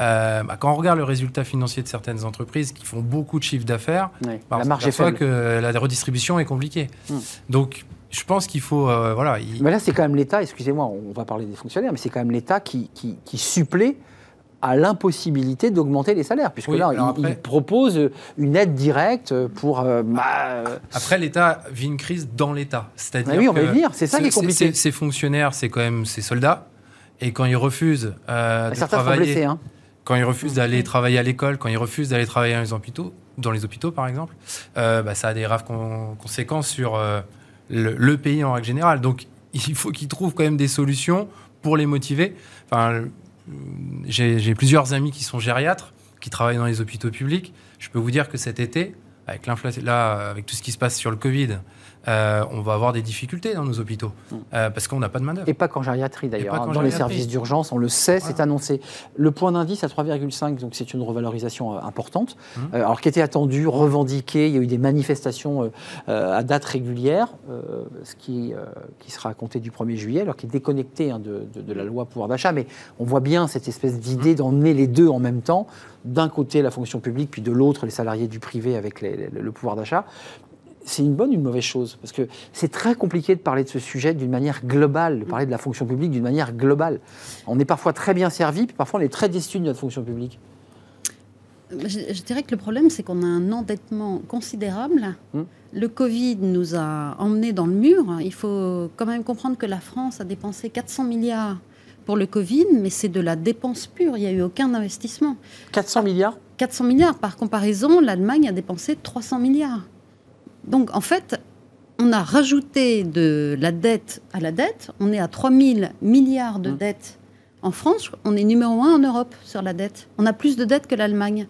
Euh, bah, quand on regarde le résultat financier de certaines entreprises qui font beaucoup de chiffre d'affaires, la marge est faible. que la redistribution est compliquée. Hmm. Donc je pense qu'il faut. voilà, Mais là, c'est quand même l'État, excusez-moi, on va parler des fonctionnaires, mais c'est quand même l'État qui, qui, qui supplée à l'impossibilité d'augmenter les salaires, puisque là, il, propose une aide directe pour... Euh, bah, après, l'État vit une crise dans l'État. C'est-à-dire oui, on va y venir, c'est ça qui est compliqué. Ces fonctionnaires, c'est quand même ces soldats, et quand ils refusent euh, de travailler... Hein. Quand ils refusent d'aller travailler à l'école, quand ils refusent d'aller travailler dans les hôpitaux, dans les hôpitaux par exemple, euh, bah, ça a des graves conséquences sur le, le, pays en règle générale. Donc il faut qu'ils trouvent quand même des solutions pour les motiver. Enfin, j'ai plusieurs amis qui sont gériatres, qui travaillent dans les hôpitaux publics. Je peux vous dire que cet été, avec là, avec tout ce qui se passe sur le Covid, euh, on va avoir des difficultés dans nos hôpitaux mm. euh, parce qu'on n'a pas de main-d'œuvre. Et pas qu'en gériatrie d'ailleurs. Hein. Dans les services d'urgence, on le sait, c'est annoncé. Le point d'indice à 3,5, donc c'est une revalorisation euh, importante. Mm. alors qui était attendu, revendiqué, il y a eu des manifestations à date régulière, ce qui, qui sera compté du 1er juillet, alors qui est déconnecté hein, de, la loi pouvoir d'achat. Mais on voit bien cette espèce d'idée mm. d'emmener les deux en même temps. D'un côté la fonction publique, puis de l'autre les salariés du privé avec le pouvoir d'achat c'est une bonne ou une mauvaise chose? Parce que c'est très compliqué de parler de ce sujet d'une manière globale, de parler de la fonction publique d'une manière globale. On est parfois très bien servi, puis parfois on est très déçu de notre fonction publique. Je, dirais que le problème, c'est qu'on a un endettement considérable. Hum. Le Covid nous a emmenés dans le mur. Il faut quand même comprendre que la France a dépensé 400 milliards pour le Covid, mais c'est de la dépense pure. Il n'y a eu aucun investissement. 400 milliards? 400 milliards. Par comparaison, l'Allemagne a dépensé 300 milliards. Donc en fait, on a rajouté de la dette à la dette. On est à 3 000 milliards de mmh. dettes en France. On est numéro un en Europe sur la dette. On a plus de dettes que l'Allemagne,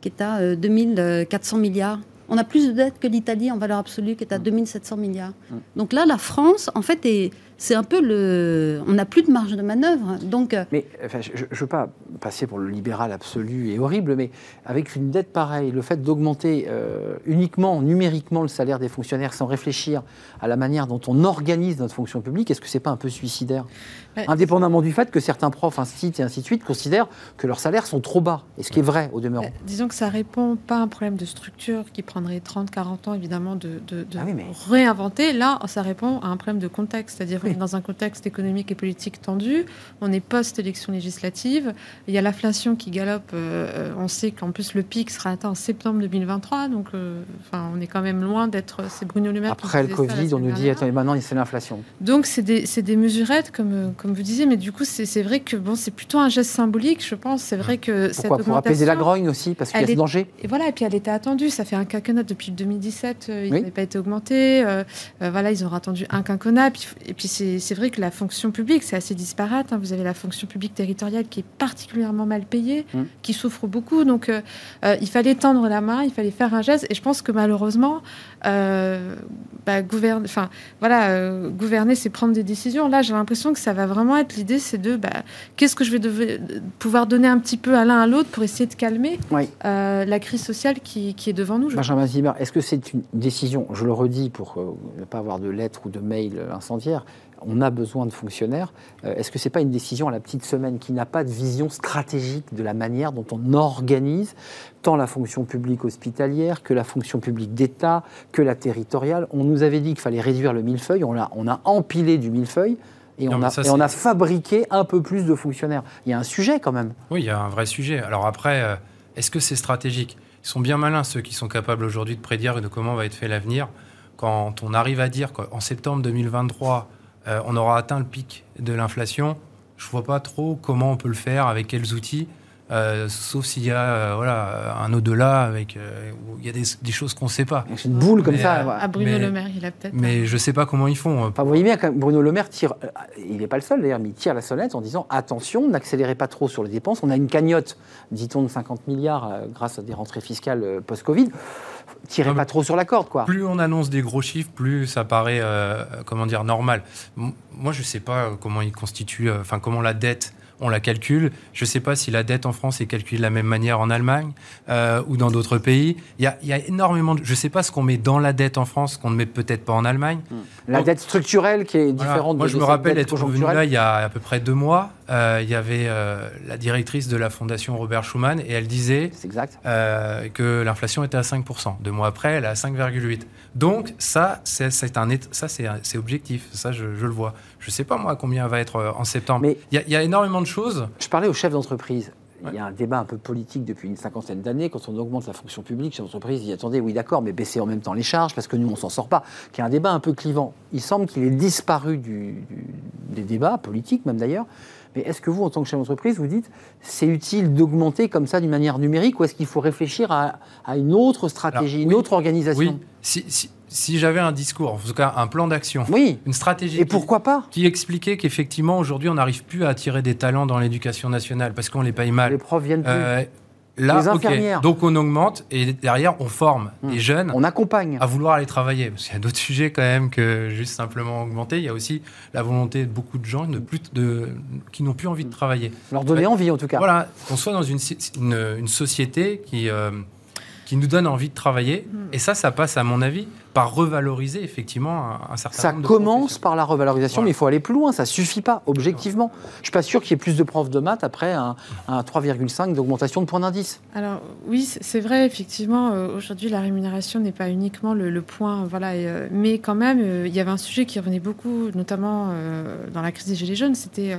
qui est à 2400 euh, milliards. On a plus de dettes que l'Italie en valeur absolue, qui est à 2700 mmh. milliards. Mmh. Donc là, la France, en fait, est c'est un peu le. On n'a plus de marge de manœuvre. Donc. Euh, mais je ne veux pas passer pour le libéral absolu et horrible, mais avec une dette pareille, le fait d'augmenter euh, uniquement, numériquement, le salaire des fonctionnaires sans réfléchir à la manière dont on organise notre fonction publique, est-ce que c'est pas un peu suicidaire? Indépendamment du fait que certains profs, instituts et ainsi de suite considèrent que leurs salaires sont trop bas, et ce qui est vrai au demeurant. disons que ça répond pas à un problème de structure qui prendrait 30-40 ans évidemment de, ah réinventer. Là, ça répond à un problème de contexte, c'est-à-dire dans un contexte économique et politique tendu. On est post-élection législative. Il y a l'inflation qui galope. Euh, euh, on sait qu'en plus le pic sera atteint en septembre 2023. Donc, euh, enfin, on est quand même loin d'être. C'est Bruno Le Maire. Après le Covid, on nous dit attendez, maintenant c'est l'inflation. Donc c'est des, des, mesurettes comme comme vous disiez, mais du coup c'est vrai que bon, c'est plutôt un geste symbolique, je pense. C'est vrai que Pourquoi Pour apaiser la grogne aussi, parce qu'il y a ce danger. Et voilà, et puis elle était attendue. Ça fait un quinquennat depuis 2017. il n'avait pas été augmenté. voilà, ils ont attendu un quinquennat. et puis c'est vrai que la fonction publique, c'est assez disparate. Hein. Vous avez la fonction publique territoriale qui est particulièrement mal payée, mmh. qui souffre beaucoup. Donc, euh, euh, il fallait tendre la main, il fallait faire un geste. Et je pense que malheureusement, euh, bah, gouverner, enfin, voilà, gouverner, c'est prendre des décisions. Là, j'ai l'impression que ça va vraiment être l'idée, c'est de bah, qu'est-ce que je vais pouvoir donner un petit peu à l'un à l'autre pour essayer de calmer la crise sociale qui, est devant nous. Benjamin Zimmer, est-ce que c'est une décision, je le redis pour ne pas avoir de lettres ou de mails incendiaires, on a besoin de fonctionnaires. Euh, est-ce que ce n'est pas une décision à la petite semaine qui n'a pas de vision stratégique de la manière dont on organise tant la fonction publique hospitalière que la fonction publique d'État, que la territoriale? On nous avait dit qu'il fallait réduire le millefeuille, on a, on a empilé du millefeuille. Et, on, a, on a fabriqué un peu plus de fonctionnaires. Il y a un sujet quand même. Oui, il y a un vrai sujet. Alors après, euh, est-ce que c'est stratégique? Ils sont bien malins ceux qui sont capables aujourd'hui de prédire de comment va être fait l'avenir. Quand on arrive à dire qu'en septembre 2023, euh, on aura atteint le pic de l'inflation. Je ne vois pas trop comment on peut le faire, avec quels outils. Euh, sauf s'il y a euh, voilà, un au-delà avec où il y a des, choses qu'on ne sait pas. C'est une boule comme ça. À Bruno Le Maire, il a peut-être. Mais je ne sais pas comment ils font. vous voyez bien que Bruno Le Maire tire, il n'est pas le seul d'ailleurs, mais il tire la sonnette en disant attention, n'accélérez pas trop sur les dépenses. On a une cagnotte, dit-on, de 50 milliards grâce à des rentrées fiscales post-Covid tirez pas trop sur la corde, quoi. Plus on annonce des gros chiffres, plus ça paraît, euh, comment dire, normal. Moi, je sais pas comment il constitue, euh, enfin, comment la dette on la calcule. Je ne sais pas si la dette en France est calculée de la même manière en Allemagne euh, ou dans d'autres pays. Il y, a, il y, a, énormément de... Je ne sais pas ce qu'on met dans la dette en France qu'on ne met peut-être pas en Allemagne. La dette structurelle qui est différente Moi, je me rappelle être venu là il y a à peu près deux mois. Euh, il y avait euh, la directrice de la fondation Robert Schuman et elle disait exact. que l'inflation était à 5%. Deux mois après, elle est à 5,8%. Donc ça, c'est un ça c'est objectif. Ça, je, je, le vois. Je ne sais pas moi combien va être en septembre. Mais il y, y, a énormément de choses. Je parlais aux chefs d'entreprise. Il y a un débat un peu politique depuis une cinquantaine d'années. Quand on augmente la fonction publique chez l'entreprise, il dit attendez, oui, d'accord, mais baissez en même temps les charges parce que nous, on s'en sort pas. Qui est un débat un peu clivant. Il semble qu'il ait disparu du, des débats politiques, même d'ailleurs. Mais est-ce que vous, en tant que chef d'entreprise, vous dites c'est utile d'augmenter comme ça d'une manière numérique ou est-ce qu'il faut réfléchir à, une autre stratégie, une autre organisation? Oui, si, si j'avais un discours, en tout cas un plan d'action, oui. une stratégie. Et pourquoi pas? Qui expliquait qu'effectivement, aujourd'hui, on n'arrive plus à attirer des talents dans l'éducation nationale parce qu'on les paye mal. Les profs viennent plus. Euh, là, les infirmières. Donc on augmente et derrière on forme hmm. les jeunes. On accompagne. À vouloir aller travailler. Parce qu'il y a d'autres sujets quand même que juste simplement augmenter. Il y a aussi la volonté de beaucoup de gens de plus de, qui n'ont plus envie de travailler. Leur donner envie en tout cas. Voilà, qu'on soit dans une, une, société qui, euh, qui nous donne envie de travailler. Hmm. Et ça, ça passe à mon avis par revaloriser effectivement un, certain ça nombre de Ça commence par la revalorisation, mais il faut aller plus loin. Ça suffit pas, objectivement. Je suis pas sûr qu'il y ait plus de profs de maths après un, 3,5 d'augmentation de point d'indice. Alors oui, c'est vrai, effectivement, euh, aujourd'hui la rémunération n'est pas uniquement le, point, voilà, euh, mais quand même, euh, il y avait un sujet qui revenait beaucoup, notamment dans la crise des Gilets jaunes, c'était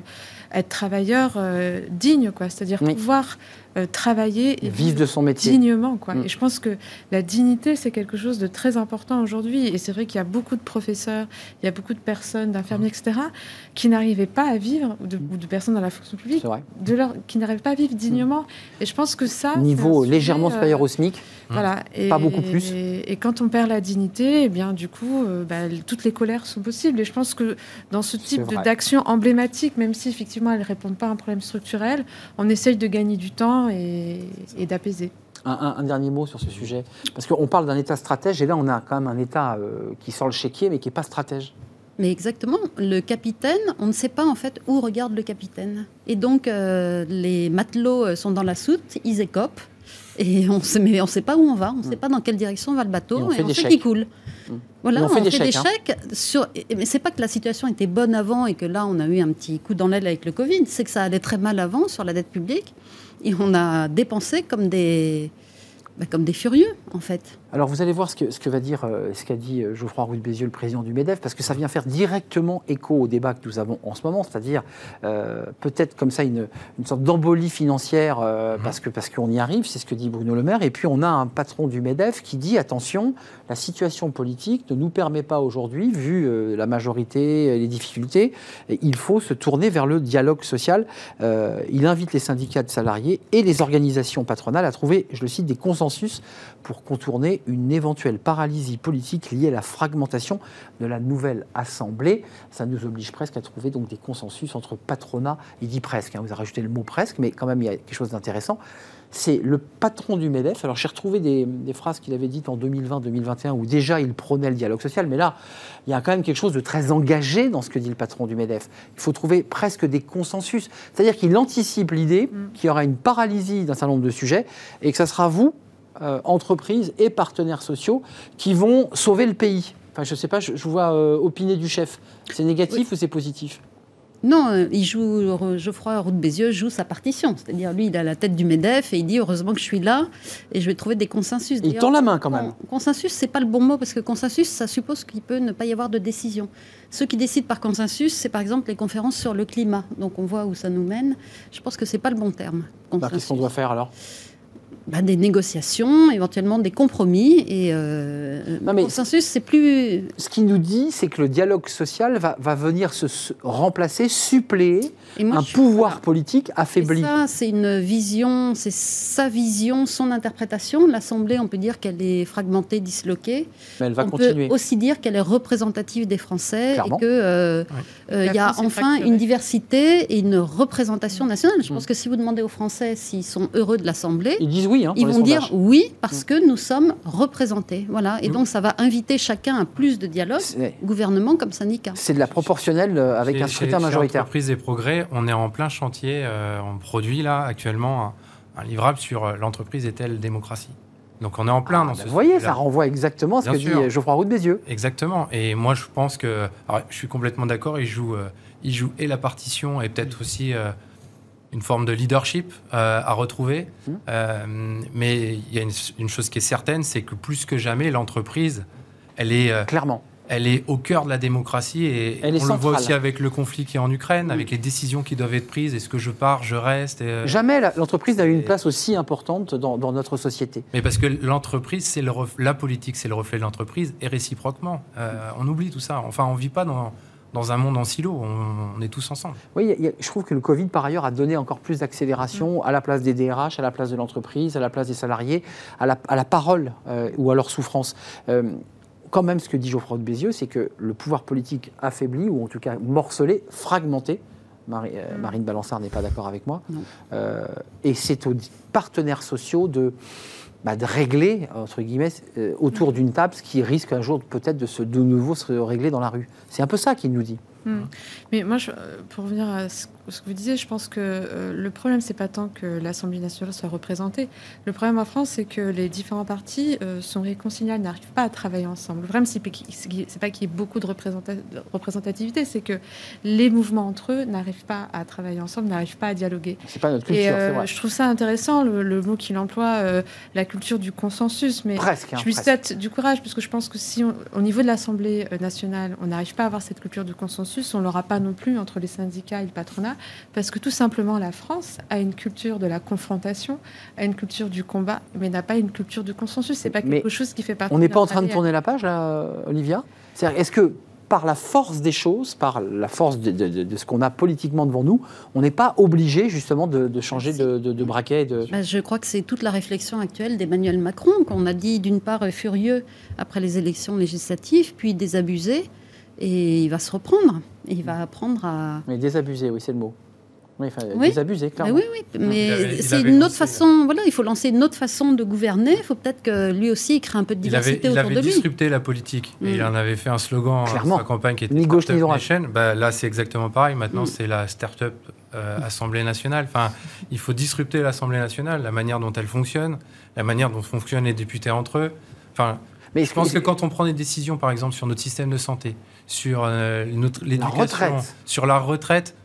être travailleur digne, quoi, c'est-à-dire pouvoir travailler et vivre de son métier dignement, quoi. Mm. Et je pense que la dignité, c'est quelque chose de très important aujourd'hui. Et c'est vrai qu'il y a beaucoup de professeurs, il y a beaucoup de personnes, d'infirmiers, etc., qui n'arrivaient pas à vivre, ou de, personnes dans la fonction publique, de leur, qui n'arrivent pas à vivre dignement. Et je pense que ça. Niveau légèrement supérieur au SMIC. Voilà. Et, pas beaucoup plus. Et, quand on perd la dignité, eh bien, du coup, euh, bah, toutes les colères sont possibles. Et je pense que dans ce type d'action emblématique, même si effectivement elles ne répondent pas à un problème structurel, on essaye de gagner du temps et d'apaiser. Un, dernier mot sur ce sujet. Parce qu'on parle d'un État stratège, et là, on a quand même un État euh, qui sort le chéquier, mais qui n'est pas stratège. Mais exactement. Le capitaine, on ne sait pas en fait où regarde le capitaine. Et donc, euh, les matelots sont dans la soute, ils écopent. Et on sait, mais on ne sait pas où on va, on ne sait mm. pas dans quelle direction va le bateau, et on, sait qu'il coule. Mm. Voilà, on, fait, des, chèques, hein. sur. Mais c'est pas que la situation était bonne avant et que là on a eu un petit coup dans l'aile avec le Covid, c'est que ça allait très mal avant sur la dette publique et on a dépensé comme des, bah, comme des furieux, en fait. Alors vous allez voir ce que, ce que va dire, euh, ce qu'a dit euh, Geoffroy Roux Bézieux, le président du MEDEF, parce que ça vient faire directement écho au débat que nous avons en ce moment, c'est-à-dire euh, peut-être comme ça une, une sorte d'embolie financière mhm. parce que parce qu'on y arrive, c'est ce que dit Bruno Le Maire, et puis on a un patron du MEDEF qui dit attention, la situation politique ne nous permet pas aujourd'hui, vu la majorité, les difficultés, il faut se tourner vers le dialogue social. il invite les syndicats de salariés et les organisations patronales à trouver, je le cite, des consensus pour contourner une éventuelle paralysie politique liée à la fragmentation de la nouvelle Assemblée. Ça nous oblige presque à trouver donc des consensus entre patronat, il dit presque, hein, vous avez rajouté le mot presque, mais quand même il y a quelque chose d'intéressant. C'est le patron du MEDEF. Alors j'ai retrouvé des, phrases qu'il avait dites en 2020-2021 où déjà il prônait le dialogue social, mais là il y a quand même quelque chose de très engagé dans ce que dit le patron du MEDEF. Il faut trouver presque des consensus. C'est-à-dire qu'il anticipe l'idée mm. qu'il y aura une paralysie d'un certain nombre de sujets et que ça sera vous, euh, entreprises et partenaires sociaux qui vont sauver le pays. Enfin, je ne sais pas, je, vous vois euh, opiner du chef. C'est négatif ou c'est positif? Non, euh, il joue, Geoffroy Roux de Bézieux joue sa partition. C'est-à-dire, lui, il a la tête du MEDEF et il dit heureusement que je suis là et je vais trouver des consensus. Il tend la main quand même. Consensus, c'est pas le bon mot parce que consensus, ça suppose qu'il peut ne pas y avoir de décision. Ceux qui décident par consensus, c'est par exemple les conférences sur le climat. Donc on voit où ça nous mène. Je pense que c'est pas le bon terme. Bah, qu'est-ce qu'on doit faire alors? Bah, des négociations, éventuellement des compromis. Et euh, non, mais consensus, c'est plus. Ce qu'il nous dit, c'est que le dialogue social va, va venir se, remplacer, suppléer un pouvoir politique affaibli. Et ça, c'est une vision, c'est sa vision, son interprétation. L'Assemblée, on peut dire qu'elle est fragmentée, disloquée. Mais elle va on continuer. peut aussi dire qu'elle est représentative des Français et qu'il euh, euh, y a enfin une diversité et une représentation nationale. Je pense mm. que si vous demandez aux Français s'ils sont heureux de l'Assemblée, ils disent oui oui. Hein, ils vont dire oui parce que nous sommes représentés. Voilà. Et donc, ça va inviter chacun à plus de dialogue, gouvernement comme syndicat. C'est de la proportionnelle euh, avec un scrutin majoritaire. Entreprise et Progrès, on est en plein chantier. Euh, on produit là actuellement un, livrable sur euh, l'entreprise est-elle démocratie donc on est en plein ah, dans bah, ce Vous voyez, ça renvoie exactement à ce que dit Geoffroy Roux de Bézieux. Exactement. Et moi, je pense que... je suis complètement d'accord, il joue, il joue et la partition et peut-être aussi une forme de leadership euh, à retrouver. Mmh. Euh, mais il y a une, chose qui est certaine, c'est que plus que jamais, l'entreprise, elle est... Euh, Clairement. Elle est au cœur de la démocratie et on le voit aussi avec le conflit qui est en Ukraine, avec mmh. les décisions qui doivent être prises. Est-ce que je pars, je reste Jamais l'entreprise n'a eu une place aussi importante dans, notre société. Mais parce que l'entreprise, c'est la politique, c'est le reflet de l'entreprise et réciproquement. on oublie tout ça. Enfin, on vit pas dans dans un monde en silo, on, est tous ensemble. Oui, je trouve que le Covid, par ailleurs, a donné encore plus d'accélération à la place des DRH, à la place de l'entreprise, à la place des salariés, à la, parole euh, ou à leur souffrance. Euh, quand même, ce que dit Geoffroy de Bézieux, c'est que le pouvoir politique affaibli, ou en tout cas morcelé, fragmenté, euh, mm. Marine Balançard n'est pas d'accord avec moi, et c'est aux partenaires sociaux de bah, de régler, entre guillemets, euh, autour d'une table, ce qui risque un jour peut-être de se de nouveau se régler dans la rue. C'est un peu ça qu'il nous dit. Hmm. Mais moi, je, pour revenir à ce ce que vous disiez, je pense que euh, le problème, c'est pas tant que l'Assemblée nationale soit représentée. Le problème en France, c'est que les différents partis euh, sont réconciliables, n'arrivent pas à travailler ensemble. Le problème, c'est pas qu'il y ait beaucoup de représentativité, c'est que les mouvements entre eux n'arrivent pas à travailler ensemble, n'arrivent pas à dialoguer. C'est pas notre culture, Et, euh, Je trouve ça intéressant, le, mot qu'il emploie, la culture du consensus. Mais presque, hein, je lui souhaite du courage, parce que je pense que si, au niveau de l'Assemblée nationale, on n'arrive pas à avoir cette culture du consensus, on l'aura pas non plus entre les syndicats et le patronat parce que tout simplement la France a une culture de la confrontation, a une culture du combat, mais n'a pas une culture du consensus. C'est pas quelque chose qui fait partie. On n'est pas en train de tourner la page là, Olivia? Est-ce que par la force des choses, par la force de, ce qu'on a politiquement devant nous, on n'est pas obligé justement de, changer de, braquet. Bah, je crois que c'est toute la réflexion actuelle d'Emmanuel Macron, qu'on a dit d'une part furieux après les élections législatives, puis désabusé, et il va se reprendre. il va apprendre à... Mais désabusé, oui, c'est le mot. Oui, oui. Des clairement. oui, oui, mais c'est une autre façon. Voilà, il faut lancer une autre façon de gouverner. Il faut peut-être que lui aussi il crée un peu de diversité autour de lui. Il avait disrupté la politique. Et il mm. en avait fait un slogan dans sa campagne qui était ni gauche ni droite. Bah, là, c'est exactement pareil. Maintenant, mm. c'est la start-up euh, Assemblée nationale. Enfin, il faut disrupter l'Assemblée nationale, la manière dont elle fonctionne, la manière dont fonctionnent les députés entre eux. Enfin, mais je pense que quand on prend des décisions, par exemple, sur notre système de santé, sur euh, l'éducation, sur la retraite,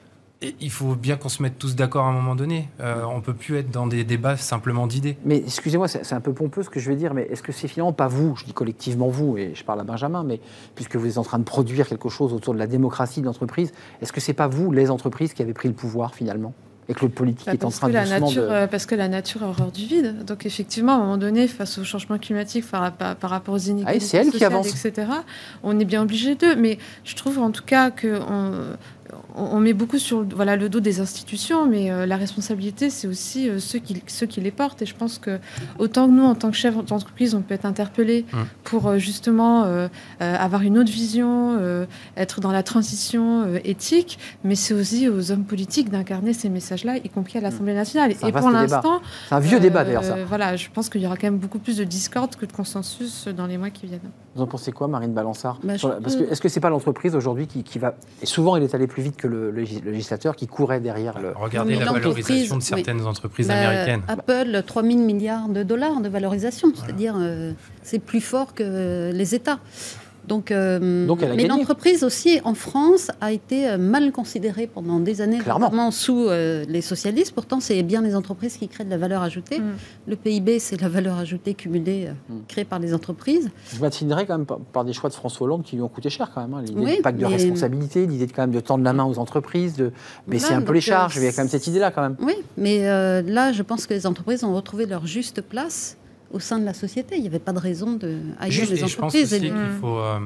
il faut bien qu'on se mette tous d'accord à un moment donné. Euh, on ne peut plus être dans des débats simplement d'idées. Mais excusez-moi, c'est un peu pompeux ce que je vais dire, mais est-ce que c'est finalement pas vous, je dis collectivement vous, et je parle à Benjamin, mais puisque vous êtes en train de produire quelque chose autour de la démocratie de l'entreprise, est-ce que c'est pas vous, les entreprises, qui avez pris le pouvoir finalement? Et que le politique bah, est en train de, la nature, euh, Parce que la nature a horreur du vide. Donc effectivement, à un moment donné, face au changement climatique, par, rapport aux inégalités ah, sociales, etc., on est bien obligé d'eux. Mais je trouve en tout cas que on, met beaucoup sur voilà, le dos des institutions, mais euh, la responsabilité, c'est aussi euh, ceux, qui, ceux qui les portent. Et je pense que autant que nous, en tant que chef d'entreprise, on peut être interpellé mmh. pour euh, justement avoir une autre vision, être dans la transition éthique, mais c'est aussi aux hommes politiques d'incarner ces messages-là, y compris à mmh. l'Assemblée nationale. Et pour l'instant... C'est un vieux débat d'ailleurs, ça. Voilà, je pense qu'il y aura quand même beaucoup plus de discorde que de consensus dans les mois qui viennent. Vous en pensez quoi, Marine Balançard bah, Parce que Est-ce que c'est pas l'entreprise aujourd'hui qui, qui va... Et souvent, il est allé plus vite que le législateur qui courait derrière le. Regardez la valorisation de certaines entreprises bah, américaines. Apple, 3 000 milliards de dollars de valorisation, c'est-à-dire euh, c'est plus fort que les États. Donc, euh, mais l'entreprise aussi en France a été euh, mal considérée pendant des années, Clairement. sous euh, les socialistes. Pourtant, c'est bien les entreprises qui créent de la valeur ajoutée. Mm. Le PIB, c'est la valeur ajoutée cumulée mm. créée par les entreprises. Je m'attinerais quand même par, des choix de François Hollande qui lui ont coûté cher quand même. Hein. L'idée du pacte de responsabilité, l'idée de quand même de tendre la main aux entreprises, de baisser un peu les charges. Il y a quand même cette idée-là quand même. Oui, mais là, je pense que les entreprises ont retrouvé leur juste place au sein de la société. Il n'y avait pas de raison de haïr les entreprises. Je pense aussi qu'il faut. Euh,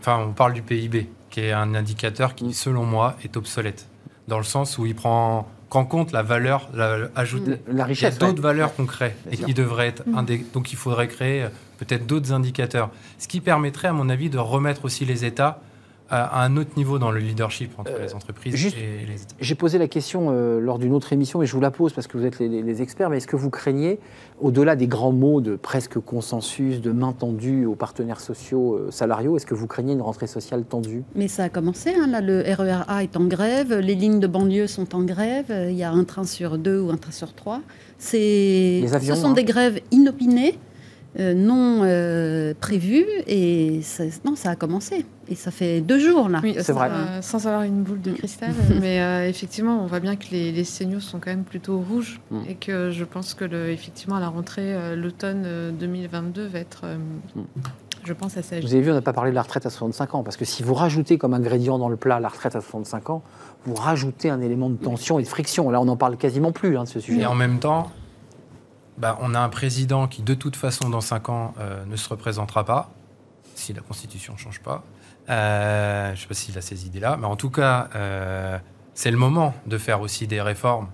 enfin, on parle du PIB, qui est un indicateur qui, selon moi, est obsolète, dans le sens où il prend en compte la valeur ajoutée. La, richesse. Il y a d'autres valeurs qu'on crée et qui devraient être mm. donc il faudrait créer euh, peut-être d'autres indicateurs, ce qui permettrait, à mon avis, de remettre aussi les États à un autre niveau dans le leadership entre les entreprises et les États. J'ai posé la question lors d'une autre émission, et je vous la pose parce que vous êtes les, experts, mais est-ce que vous craignez, au-delà des grands mots de presque consensus, de main tendue aux partenaires sociaux salariaux, est-ce que vous craignez une rentrée sociale tendue? Mais ça a commencé, hein, là, le RERA est en grève, les lignes de banlieue sont en grève, il y a un train sur deux ou un train sur trois. Ce sont hein. des grèves inopinées euh, non euh, prévu et ça, non, ça a commencé. Et ça fait deux jours là. Oui, c'est vrai. Euh, sans avoir une boule de cristal, mais effectivement, on voit bien que les, signaux sont quand même plutôt rouges mm. et que je pense que le, effectivement à la rentrée, l'automne 2022 va être. Mm. Je pense à ça. Vous avez vu, on n'a pas parlé de la retraite à 65 ans, parce que si vous rajoutez comme ingrédient dans le plat la retraite à 65 ans, vous rajoutez un élément de tension et de friction. Là, on n'en parle quasiment plus hein, de ce sujet. Et en même temps, bah, on a un président qui, de toute façon, dans 5 ans, euh, ne se représentera pas, si la Constitution ne change pas. Euh, je ne sais pas s'il a ces idées-là, mais en tout cas, euh, c'est le moment de faire aussi des réformes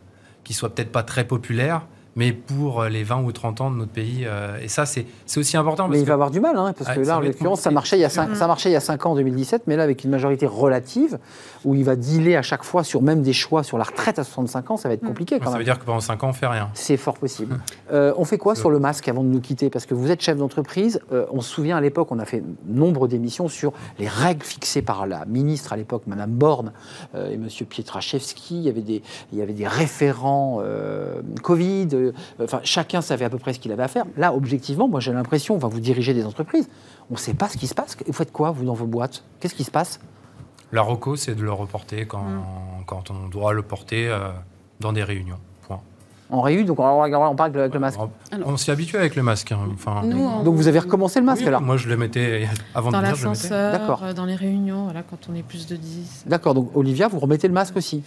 qui soient peut-être pas très populaires, mais pour euh, les 20 ou 30 ans de notre pays. Euh, et ça, c'est aussi important. mais il va avoir du mal, hein, parce que là, en l'occurrence, ça, marchait il y a 5, ça marchait il y a 5 ans, en 2017, mais là, avec une majorité relative, où il va dealer à chaque fois sur même des choix sur la retraite à 65 ans, ça va être mm. compliqué. Quand ça veut dire que pendant 5 ans, on fait rien. C'est fort possible. Euh, on fait quoi sur le masque avant de nous quitter? Parce que vous êtes chef d'entreprise. on se souvient à l'époque, on a fait nombre d'émissions sur les règles fixées par la ministre à l'époque, Madame Borne et M. Pietraszewski. Il y avait des, il y avait des référents Covid. Enfin, chaque chacun savait à peu près ce qu'il avait à faire. Là, objectivement, moi j'ai l'impression, on va vous diriger des entreprises, on ne sait pas ce qui se passe. Vous faites quoi, vous, dans vos boîtes? Qu'est-ce qui se passe? La ROCO, c'est de le reporter quand, quand on doit le porter euh, dans des réunions. En réu, donc on, parle avec le masque. on s'y habitué avec le masque. Hein. Enfin, donc vous avez recommencé le masque là Moi je le mettais avant dans de venir. Dans l'ascenseur, euh, dans les réunions, voilà, quand on est plus de 10. D'accord, donc Olivia, vous remettez le masque aussi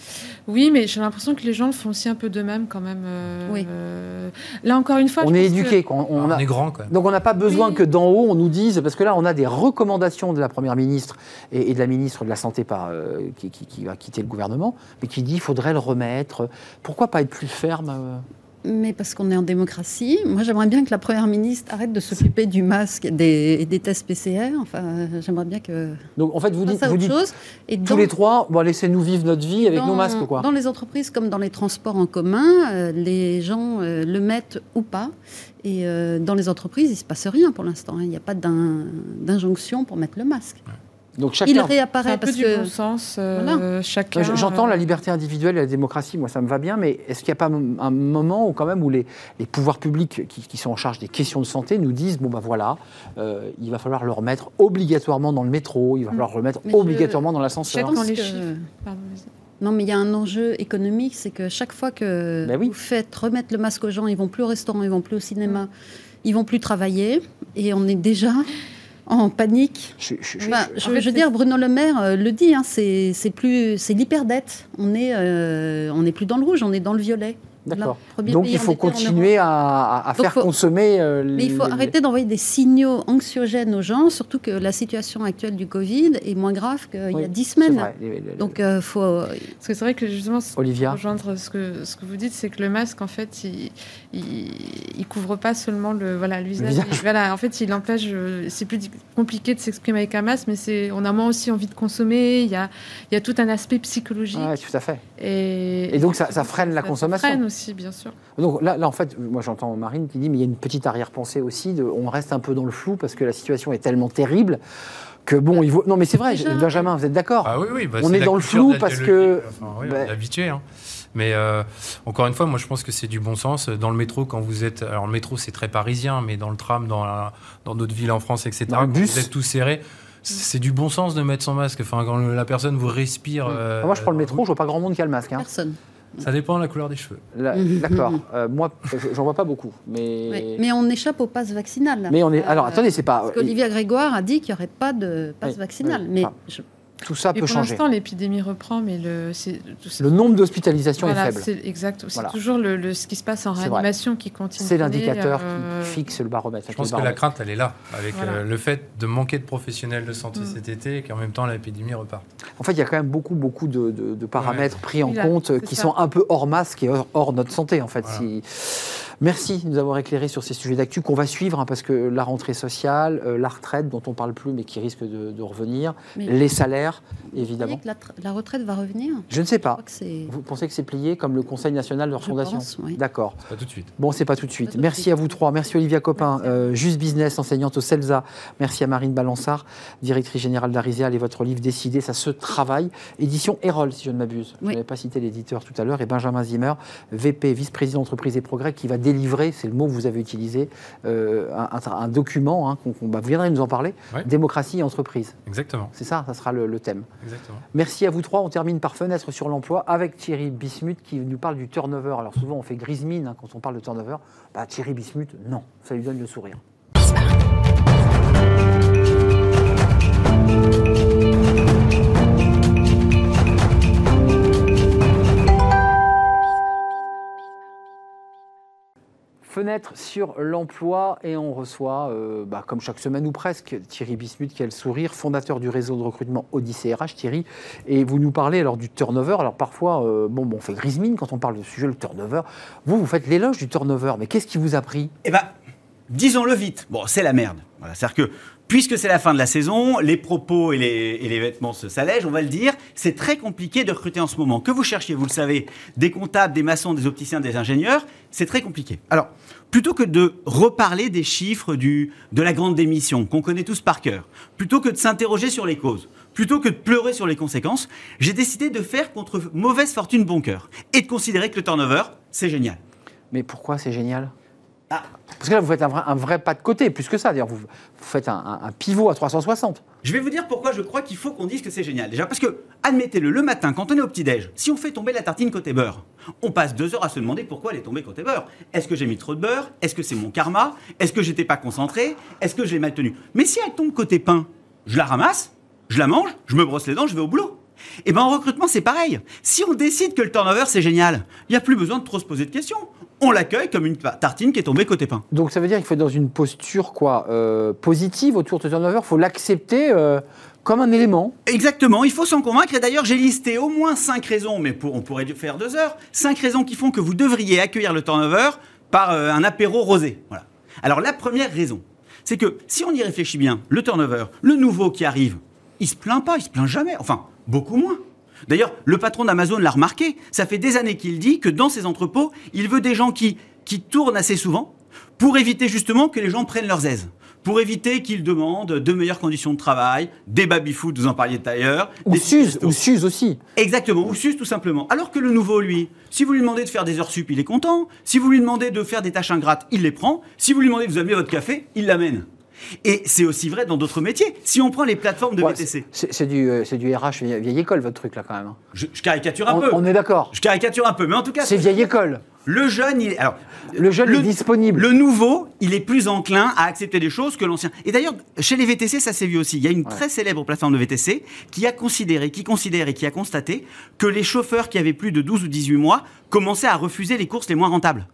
Oui, mais j'ai l'impression que les gens le font aussi un peu de même quand même. Euh, oui. Euh, là encore une fois. On est éduqué. On, on, est grand quand même. Donc on n'a pas besoin que d'en haut on nous dise, parce que là on a des recommandations de la Première ministre et, de la ministre de la Santé par, qui, qui, va quitter le gouvernement, mais qui dit qu'il faudrait le remettre. Pourquoi pas être plus ferme mais parce qu'on est en démocratie. Moi, j'aimerais bien que la Première ministre arrête de s'occuper du masque et des, des, tests PCR. Enfin, j'aimerais bien que... Donc, en fait, vous dites, vous dites chose. Et tous les trois, bon, laissez-nous vivre notre vie avec nos masques, quoi. Dans les entreprises comme dans les transports en commun, euh, les gens euh, le mettent ou pas. Et euh, dans les entreprises, il ne se passe rien pour l'instant. Hein. Il n'y a pas d'injonction pour mettre le masque. Donc chacun, il réapparaît parce que bon sens. Euh, chacun. J'entends la liberté individuelle et la démocratie, moi ça me va bien, mais est-ce qu'il n'y a pas un moment où quand même où les, les pouvoirs publics qui, sont en charge des questions de santé nous disent bon ben voilà, euh, il va falloir le remettre obligatoirement dans le métro, il va falloir le remettre obligatoirement dans l'ascenseur. Non, mais il y a un enjeu économique, c'est que chaque fois que ben vous faites remettre le masque aux gens, ils vont plus au restaurant, ils vont plus au cinéma, ils vont plus travailler, et on est déjà en panique. Je, veux dire, Bruno Le Maire euh, le dit, hein, c'est plus, c'est l'hyperdette. On est, euh, on n'est plus dans le rouge, on est dans le violet. D'accord. Donc il faut continuer à, faire consommer. Euh, mais il faut arrêter d'envoyer des signaux anxiogènes aux gens, surtout que la situation actuelle du Covid est moins grave qu'il y a dix semaines. Donc il faut. Parce que c'est vrai que justement, Olivia. rejoindre ce que, ce que vous dites, c'est que le masque, en fait, il, il, couvre pas seulement le voilà l'usage. Voilà, en fait, il empêche. C'est plus compliqué de s'exprimer avec un masque, mais c'est on a moins aussi envie de consommer. Il y a, il y a tout un aspect psychologique. Oui, tout à fait. Et, et donc ça, ça freine la consommation. Freine aussi, bien sûr. Donc là, là, en fait, moi j'entends Marine qui dit, mais il y a une petite arrière-pensée aussi, de, on reste un peu dans le flou parce que la situation est tellement terrible que bon, il vaut... Non, mais c'est vrai, Benjamin, vous êtes d'accord? Ah, oui, oui, bah, On est, dans le flou parce que... Enfin, oui, On est habitué, hein. Mais euh, encore une fois, moi je pense que c'est du bon sens. Dans le métro, quand vous êtes. Alors le métro c'est très parisien, mais dans le tram, dans, dans d'autres villes en France, etc., quand vous êtes tous serrés, c'est du bon sens de mettre son masque. Enfin, quand la personne vous respire. Euh, moi je prends le métro, je vois pas grand monde qui a le masque. Hein. Personne. Ça dépend de la couleur des cheveux. D'accord. Euh, moi, j'en vois pas beaucoup. Mais... mais on échappe au pass vaccinal. Mais on est. Alors, attendez, c'est pas. Parce qu'Olivia Grégoire a dit qu'il n'y aurait pas de pass vaccinal. Mais tout ça peut pour changer. Pour l'instant, l'épidémie reprend, mais le, le nombre d'hospitalisations est faible. C'est exact. C'est toujours le, ce qui se passe en réanimation qui continue. C'est l'indicateur qui euh, fixe le baromètre. Je pense que la crainte, elle est là, avec euh, le fait de manquer de professionnels de santé mm. cet été et qu'en même temps, l'épidémie repart. En fait, il y a quand même beaucoup, beaucoup de, paramètres pris en compte qui sont un peu hors masque et hors, notre santé, en fait. Si... Merci de nous avoir éclairé sur ces sujets d'actu qu'on va suivre, hein, parce que la rentrée sociale, euh, la retraite dont on ne parle plus mais qui risque de, revenir, les salaires, évidemment. Vous que la, retraite va revenir? Je ne sais pas. vous pensez que c'est plié comme le Conseil national de refondation D'accord. Pas tout de suite. Bon, c'est pas tout de suite. Merci à vous trois. Merci Olivia Copin, euh, Juste Business, enseignante au CELSA. Merci à Marine Balançard, directrice générale d'Ariséal et votre livre Décider, ça se travaille. Édition Erol, si je ne m'abuse. Je n'avais pas cité l'éditeur tout à l'heure. Et Benjamin Zimmer, VP, vice-président entreprise et progrès, qui va délivrer, c'est le mot que vous avez utilisé, euh, un, document, hein, bah, vous viendrez nous en parler, démocratie et entreprise. Exactement. C'est ça, ça sera le, thème. Exactement. Merci à vous trois. On termine par fenêtre sur l'emploi avec Thierry Bismuth qui nous parle du turnover. Alors souvent on fait grise mine hein, quand on parle de turnover. Bah, Thierry Bismuth, non, ça lui donne le sourire. Fenêtre sur l'emploi et on reçoit, euh, bah, comme chaque semaine ou presque, Thierry Bismuth, qui a le sourire, fondateur du réseau de recrutement Odyssée RH. Thierry, et vous nous parlez alors du turnover. Alors parfois, euh, bon, on fait grise mine quand on parle de sujet, le turnover. Vous, vous faites l'éloge du turnover, mais qu'est-ce qui vous a pris? Eh bien, disons-le vite. Bon, c'est la merde. C'est-à-dire que puisque c'est la fin de la saison, les propos et les, vêtements se s'allègent, on va le dire, c'est très compliqué de recruter en ce moment. Que vous cherchiez, vous le savez, des comptables, des maçons, des opticiens, des ingénieurs, c'est très compliqué. Alors, plutôt que de reparler des chiffres de la grande démission qu'on connaît tous par cœur, plutôt que de s'interroger sur les causes, plutôt que de pleurer sur les conséquences, j'ai décidé de faire contre mauvaise fortune bon cœur et de considérer que le turnover, c'est génial. Mais pourquoi c'est génial? Ah. Parce que là, vous faites un vrai, pas de côté, plus que ça. D'ailleurs, vous, faites un, pivot à 360. Je vais vous dire pourquoi je crois qu'il faut qu'on dise que c'est génial. Déjà, parce que, admettez-le, le matin, quand on est au petit-déj, si on fait tomber la tartine côté beurre, on passe deux heures à se demander pourquoi elle est tombée côté beurre. Est-ce que j'ai mis trop de beurre? Est-ce que c'est mon karma? Est-ce que j'étais pas concentré? Est-ce que je l'ai mal tenue Mais si elle tombe côté pain, je la ramasse, je la mange, je me brosse les dents, je vais au boulot. Et eh bien en recrutement, c'est pareil. Si on décide que le turnover, c'est génial, il n'y a plus besoin de trop se poser de questions on l'accueille comme une tartine qui est tombée côté pain. Donc ça veut dire qu'il faut être dans une posture quoi, euh, positive autour de turnover, il faut l'accepter euh, comme un élément. Exactement, il faut s'en convaincre. Et d'ailleurs, j'ai listé au moins cinq raisons, mais on pourrait faire deux heures, cinq raisons qui font que vous devriez accueillir le turnover par euh, un apéro rosé. Voilà. Alors la première raison, c'est que si on y réfléchit bien, le turnover, le nouveau qui arrive, il se plaint pas, il se plaint jamais, enfin beaucoup moins. D'ailleurs, le patron d'Amazon l'a remarqué. Ça fait des années qu'il dit que dans ses entrepôts, il veut des gens qui, qui tournent assez souvent pour éviter justement que les gens prennent leurs aises. Pour éviter qu'ils demandent de meilleures conditions de travail, des baby-food, vous en parliez d'ailleurs. Ou SUS, ou SUS aussi. Exactement, ou SUS tout simplement. Alors que le nouveau, lui, si vous lui demandez de faire des heures sup, il est content. Si vous lui demandez de faire des tâches ingrates, il les prend. Si vous lui demandez de vous amener votre café, il l'amène. Et c'est aussi vrai dans d'autres métiers. Si on prend les plateformes de VTC. C'est du, euh, du, RH vieille, école, votre truc, là, quand même. Hein. Je, caricature un peu. On est d'accord. Je caricature un peu, mais en tout cas. C'est vieille école. Le jeune, il est, alors, le jeune est disponible. Le nouveau, il est plus enclin à accepter des choses que l'ancien. Et d'ailleurs, chez les VTC, ça s'est vu aussi. Il y a une très célèbre plateforme de VTC qui a considéré, qui considère et qui a constaté que les chauffeurs qui avaient plus de 12 ou 18 mois commençaient à refuser les courses les moins rentables.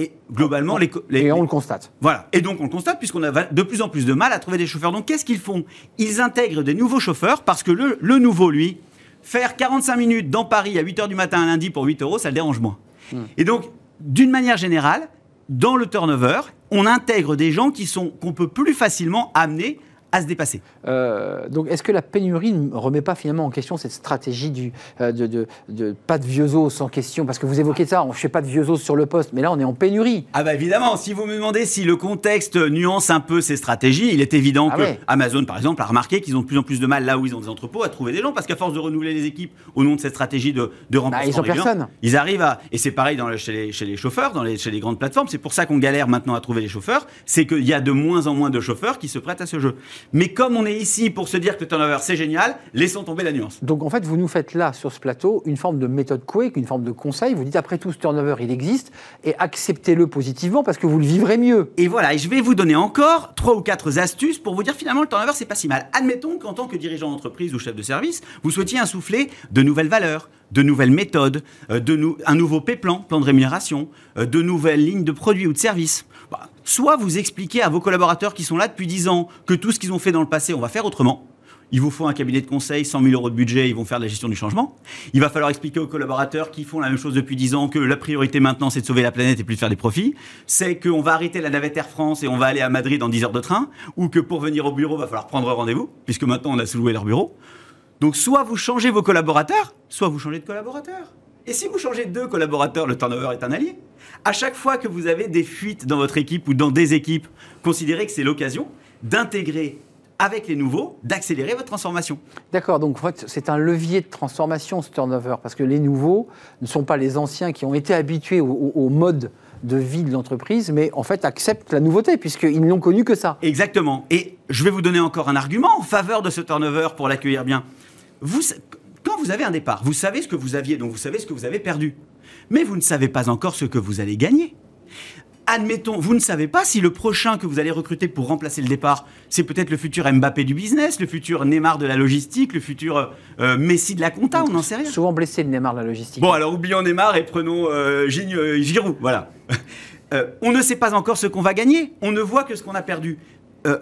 Et globalement, les, Et on le constate. Voilà. Et donc, on le constate puisqu'on a de plus en plus de mal à trouver des chauffeurs. Donc, qu'est-ce qu'ils font? Ils intègrent des nouveaux chauffeurs parce que le, le nouveau, lui, faire 45 minutes dans Paris à 8 h du matin un lundi pour 8 euros, ça le dérange moins. Hmm. Et donc, d'une manière générale, dans le turnover, on intègre des gens qui sont qu'on peut plus facilement amener à se dépasser. Euh, donc, est-ce que la pénurie ne remet pas finalement en question cette stratégie du, euh, de, de, pas de vieux os sans question? Parce que vous évoquez ça, on ne fait pas de vieux os sur le poste, mais là, on est en pénurie. Ah bah évidemment, si vous me demandez si le contexte nuance un peu ces stratégies, il est évident ah que Amazon, par exemple, a remarqué qu'ils ont de plus en plus de mal là où ils ont des entrepôts à trouver des gens, parce qu'à force de renouveler les équipes au nom de cette stratégie de, de remplacement, bah, ils ont personne. ils arrivent à... Et c'est pareil dans chez, les, chez, les, chauffeurs, dans les, chez les grandes plateformes, c'est pour ça qu'on galère maintenant à trouver les chauffeurs, c'est qu'il y a de moins en moins de chauffeurs qui se prêtent à ce jeu. Mais comme on est ici pour se dire que le turnover c'est génial, laissons tomber la nuance. Donc en fait, vous nous faites là, sur ce plateau, une forme de méthode Quake, une forme de conseil. Vous dites après tout, ce turnover il existe et acceptez-le positivement parce que vous le vivrez mieux. Et voilà, et je vais vous donner encore trois ou quatre astuces pour vous dire finalement le turnover c'est pas si mal. Admettons qu'en tant que dirigeant d'entreprise ou chef de service, vous souhaitiez insouffler de nouvelles valeurs, de nouvelles méthodes, euh, un nouveau P-plan, plan de rémunération, euh, de nouvelles lignes de produits ou de services. Soit vous expliquez à vos collaborateurs qui sont là depuis 10 ans que tout ce qu'ils ont fait dans le passé, on va faire autrement. il vous faut un cabinet de conseil, 100 000 euros de budget, ils vont faire de la gestion du changement. Il va falloir expliquer aux collaborateurs qui font la même chose depuis 10 ans que la priorité maintenant, c'est de sauver la planète et plus de faire des profits. C'est qu'on va arrêter la navette Air France et on va aller à Madrid en 10 heures de train. Ou que pour venir au bureau, va falloir prendre rendez-vous, puisque maintenant on a sous-loué leur bureau. Donc soit vous changez vos collaborateurs, soit vous changez de collaborateurs. Et si vous changez deux collaborateurs, le turnover est un allié. À chaque fois que vous avez des fuites dans votre équipe ou dans des équipes, considérez que c'est l'occasion d'intégrer avec les nouveaux, d'accélérer votre transformation. D'accord, donc en fait, c'est un levier de transformation, ce turnover, parce que les nouveaux ne sont pas les anciens qui ont été habitués au, mode de vie de l'entreprise, mais en fait acceptent la nouveauté, puisqu'ils n'ont connu que ça. Exactement. Et je vais vous donner encore un argument en faveur de ce turnover pour l'accueillir bien. Vous, quand vous avez un départ, vous savez ce que vous aviez, donc vous savez ce que vous avez perdu. Mais vous ne savez pas encore ce que vous allez gagner admettons, vous ne savez pas si le prochain que vous allez recruter pour remplacer le départ, c'est peut-être le futur Mbappé du business, le futur Neymar de la logistique, le futur euh, Messi de la compta, on n'en sait rien. Souvent blessé le Neymar de la logistique. Bon, alors oublions Neymar et prenons euh, euh Giroud, voilà. Euh, on ne sait pas encore ce qu'on va gagner, on ne voit que ce qu'on a perdu.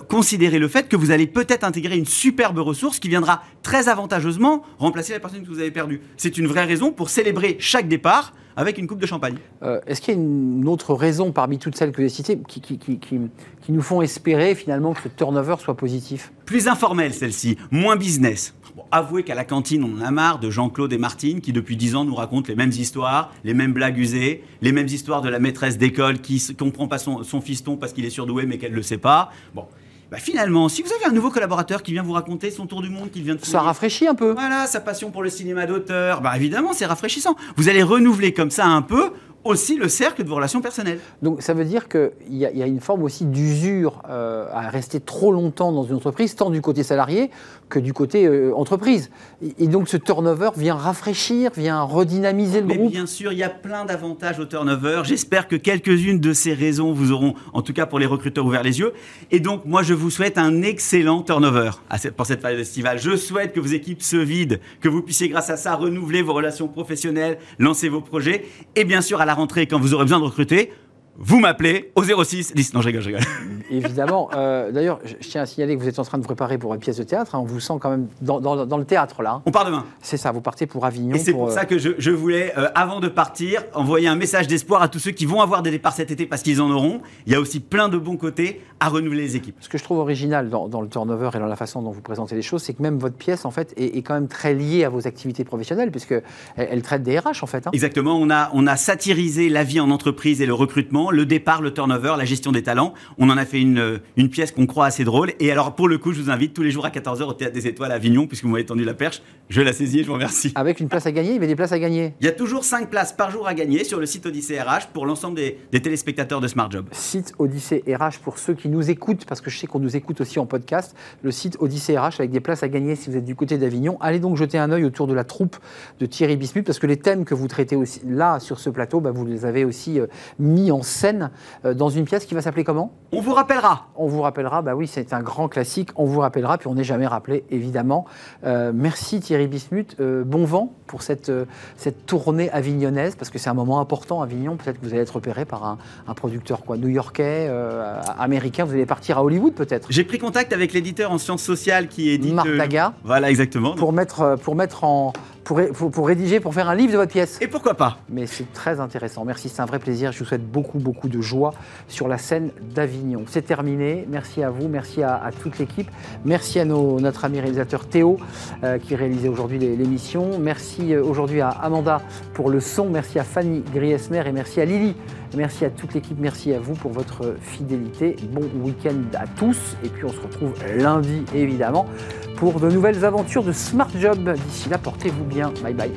Considérez le fait que vous allez peut-être intégrer une superbe ressource qui viendra très avantageusement remplacer la personne que vous avez perdue. C'est une vraie raison pour célébrer chaque départ avec une coupe de champagne. Euh, est-ce qu'il y a une autre raison parmi toutes celles que vous avez citées qui, qui, nous font espérer finalement que ce turnover soit positif? Plus informel celle-ci, moins business. Avouez qu'à la cantine, on en a marre de Jean-Claude et Martine qui depuis dix ans nous racontent les mêmes histoires, les mêmes blagues usées, les mêmes histoires de la maîtresse d'école qui ne comprend pas son, son fiston parce qu'il est surdoué mais qu'elle ne le sait pas. Bon, bah finalement, si vous avez un nouveau collaborateur qui vient vous raconter son tour du monde qu'il vient de Ça rafraîchit un peu. Voilà, sa passion pour le cinéma d'auteur, bah évidemment, c'est rafraîchissant. Vous allez renouveler comme ça un peu aussi le cercle de vos relations personnelles. Donc ça veut dire qu'il y, y, a une forme aussi d'usure euh, à rester trop longtemps dans une entreprise, tant du côté salarié que du côté euh, entreprise. Et, donc ce turnover vient rafraîchir, vient redynamiser le Mais groupe. Bien sûr, il y a plein d'avantages au turnover. J'espère que quelques-unes de ces raisons vous auront, en tout cas pour les recruteurs, ouvert les yeux. Et donc moi je vous souhaite un excellent turnover pour cette période estivale. Je souhaite que vos équipes se vident, que vous puissiez grâce à ça renouveler vos relations professionnelles, lancer vos projets et bien sûr à la rentrée, quand vous aurez besoin de recruter, vous m'appelez au 06 10. Non, je rigole, je rigole. Évidemment. Euh, d'ailleurs, je tiens à signaler que vous êtes en train de préparer pour une pièce de théâtre. Hein. on vous sent quand même dans, le théâtre, là. On part demain. C'est ça, vous partez pour Avignon. Et c'est pour, ça euh, que je, voulais, euh, avant de partir, envoyer un message d'espoir à tous ceux qui vont avoir des départs cet été parce qu'ils en auront. Il y a aussi plein de bons côtés à renouveler les équipes. Ce que je trouve original dans, le turnover et dans la façon dont vous présentez les choses, c'est que même votre pièce, en fait, est, quand même très liée à vos activités professionnelles, puisqu'elle elle traite des RH, en fait. Hein. Exactement. On a, on a satirisé la vie en entreprise et le recrutement, le départ, le turnover la gestion des talents. On en a fait une, une pièce qu'on croit assez drôle. Et alors, pour le coup, je vous invite tous les jours à 14h au Théâtre des Étoiles à Avignon, puisque vous m'avez tendu la perche. Je la saisis et je vous remercie. Avec une place à gagner Il y avait des places à gagner Il y a toujours 5 places par jour à gagner sur le site Odyssée RH pour l'ensemble des, téléspectateurs de Smart Job. Site Odyssée RH pour ceux qui nous écoutent, parce que je sais qu'on nous écoute aussi en podcast. Le site Odyssée RH avec des places à gagner si vous êtes du côté d'Avignon. Allez donc jeter un œil autour de la troupe de Thierry Bismuth, parce que les thèmes que vous traitez aussi là sur ce plateau, bah, vous les avez aussi euh, mis en scène euh, dans une pièce qui va s'appeler comment? On vous rappellera. On vous rappellera, bah oui, c'est un grand classique. On vous rappellera, puis on n'est jamais rappelé, évidemment. Euh, merci Thierry Bismuth. Euh, bon vent pour cette, euh, cette tournée avignonnaise, parce que c'est un moment important, Avignon. Peut-être que vous allez être repéré par un, producteur quoi, new-yorkais, américain. Vous allez partir à Hollywood, peut-être? J'ai pris contact avec l'éditeur en sciences sociales qui est dit. Marc Daga. Voilà, exactement. Pour mettre, pour mettre en, pour, pour, rédiger, pour faire un livre de votre pièce. Et pourquoi pas? Mais c'est très intéressant. Merci, c'est un vrai plaisir. Je vous souhaite beaucoup, beaucoup de joie sur la scène d'Avignon. C'est terminé. Merci à vous, merci à, toute l'équipe. Merci à notre ami réalisateur Théo euh, qui réalisait aujourd'hui l'émission. Merci euh, aujourd'hui à Amanda pour le son. Merci à Fanny Griesmer et merci à Lily. Merci à toute l'équipe. Merci à vous pour votre fidélité. Bon week-end à tous. Et puis on se retrouve lundi, évidemment, pour de nouvelles aventures de Smart Job. D'ici là, portez-vous bien. Bye bye.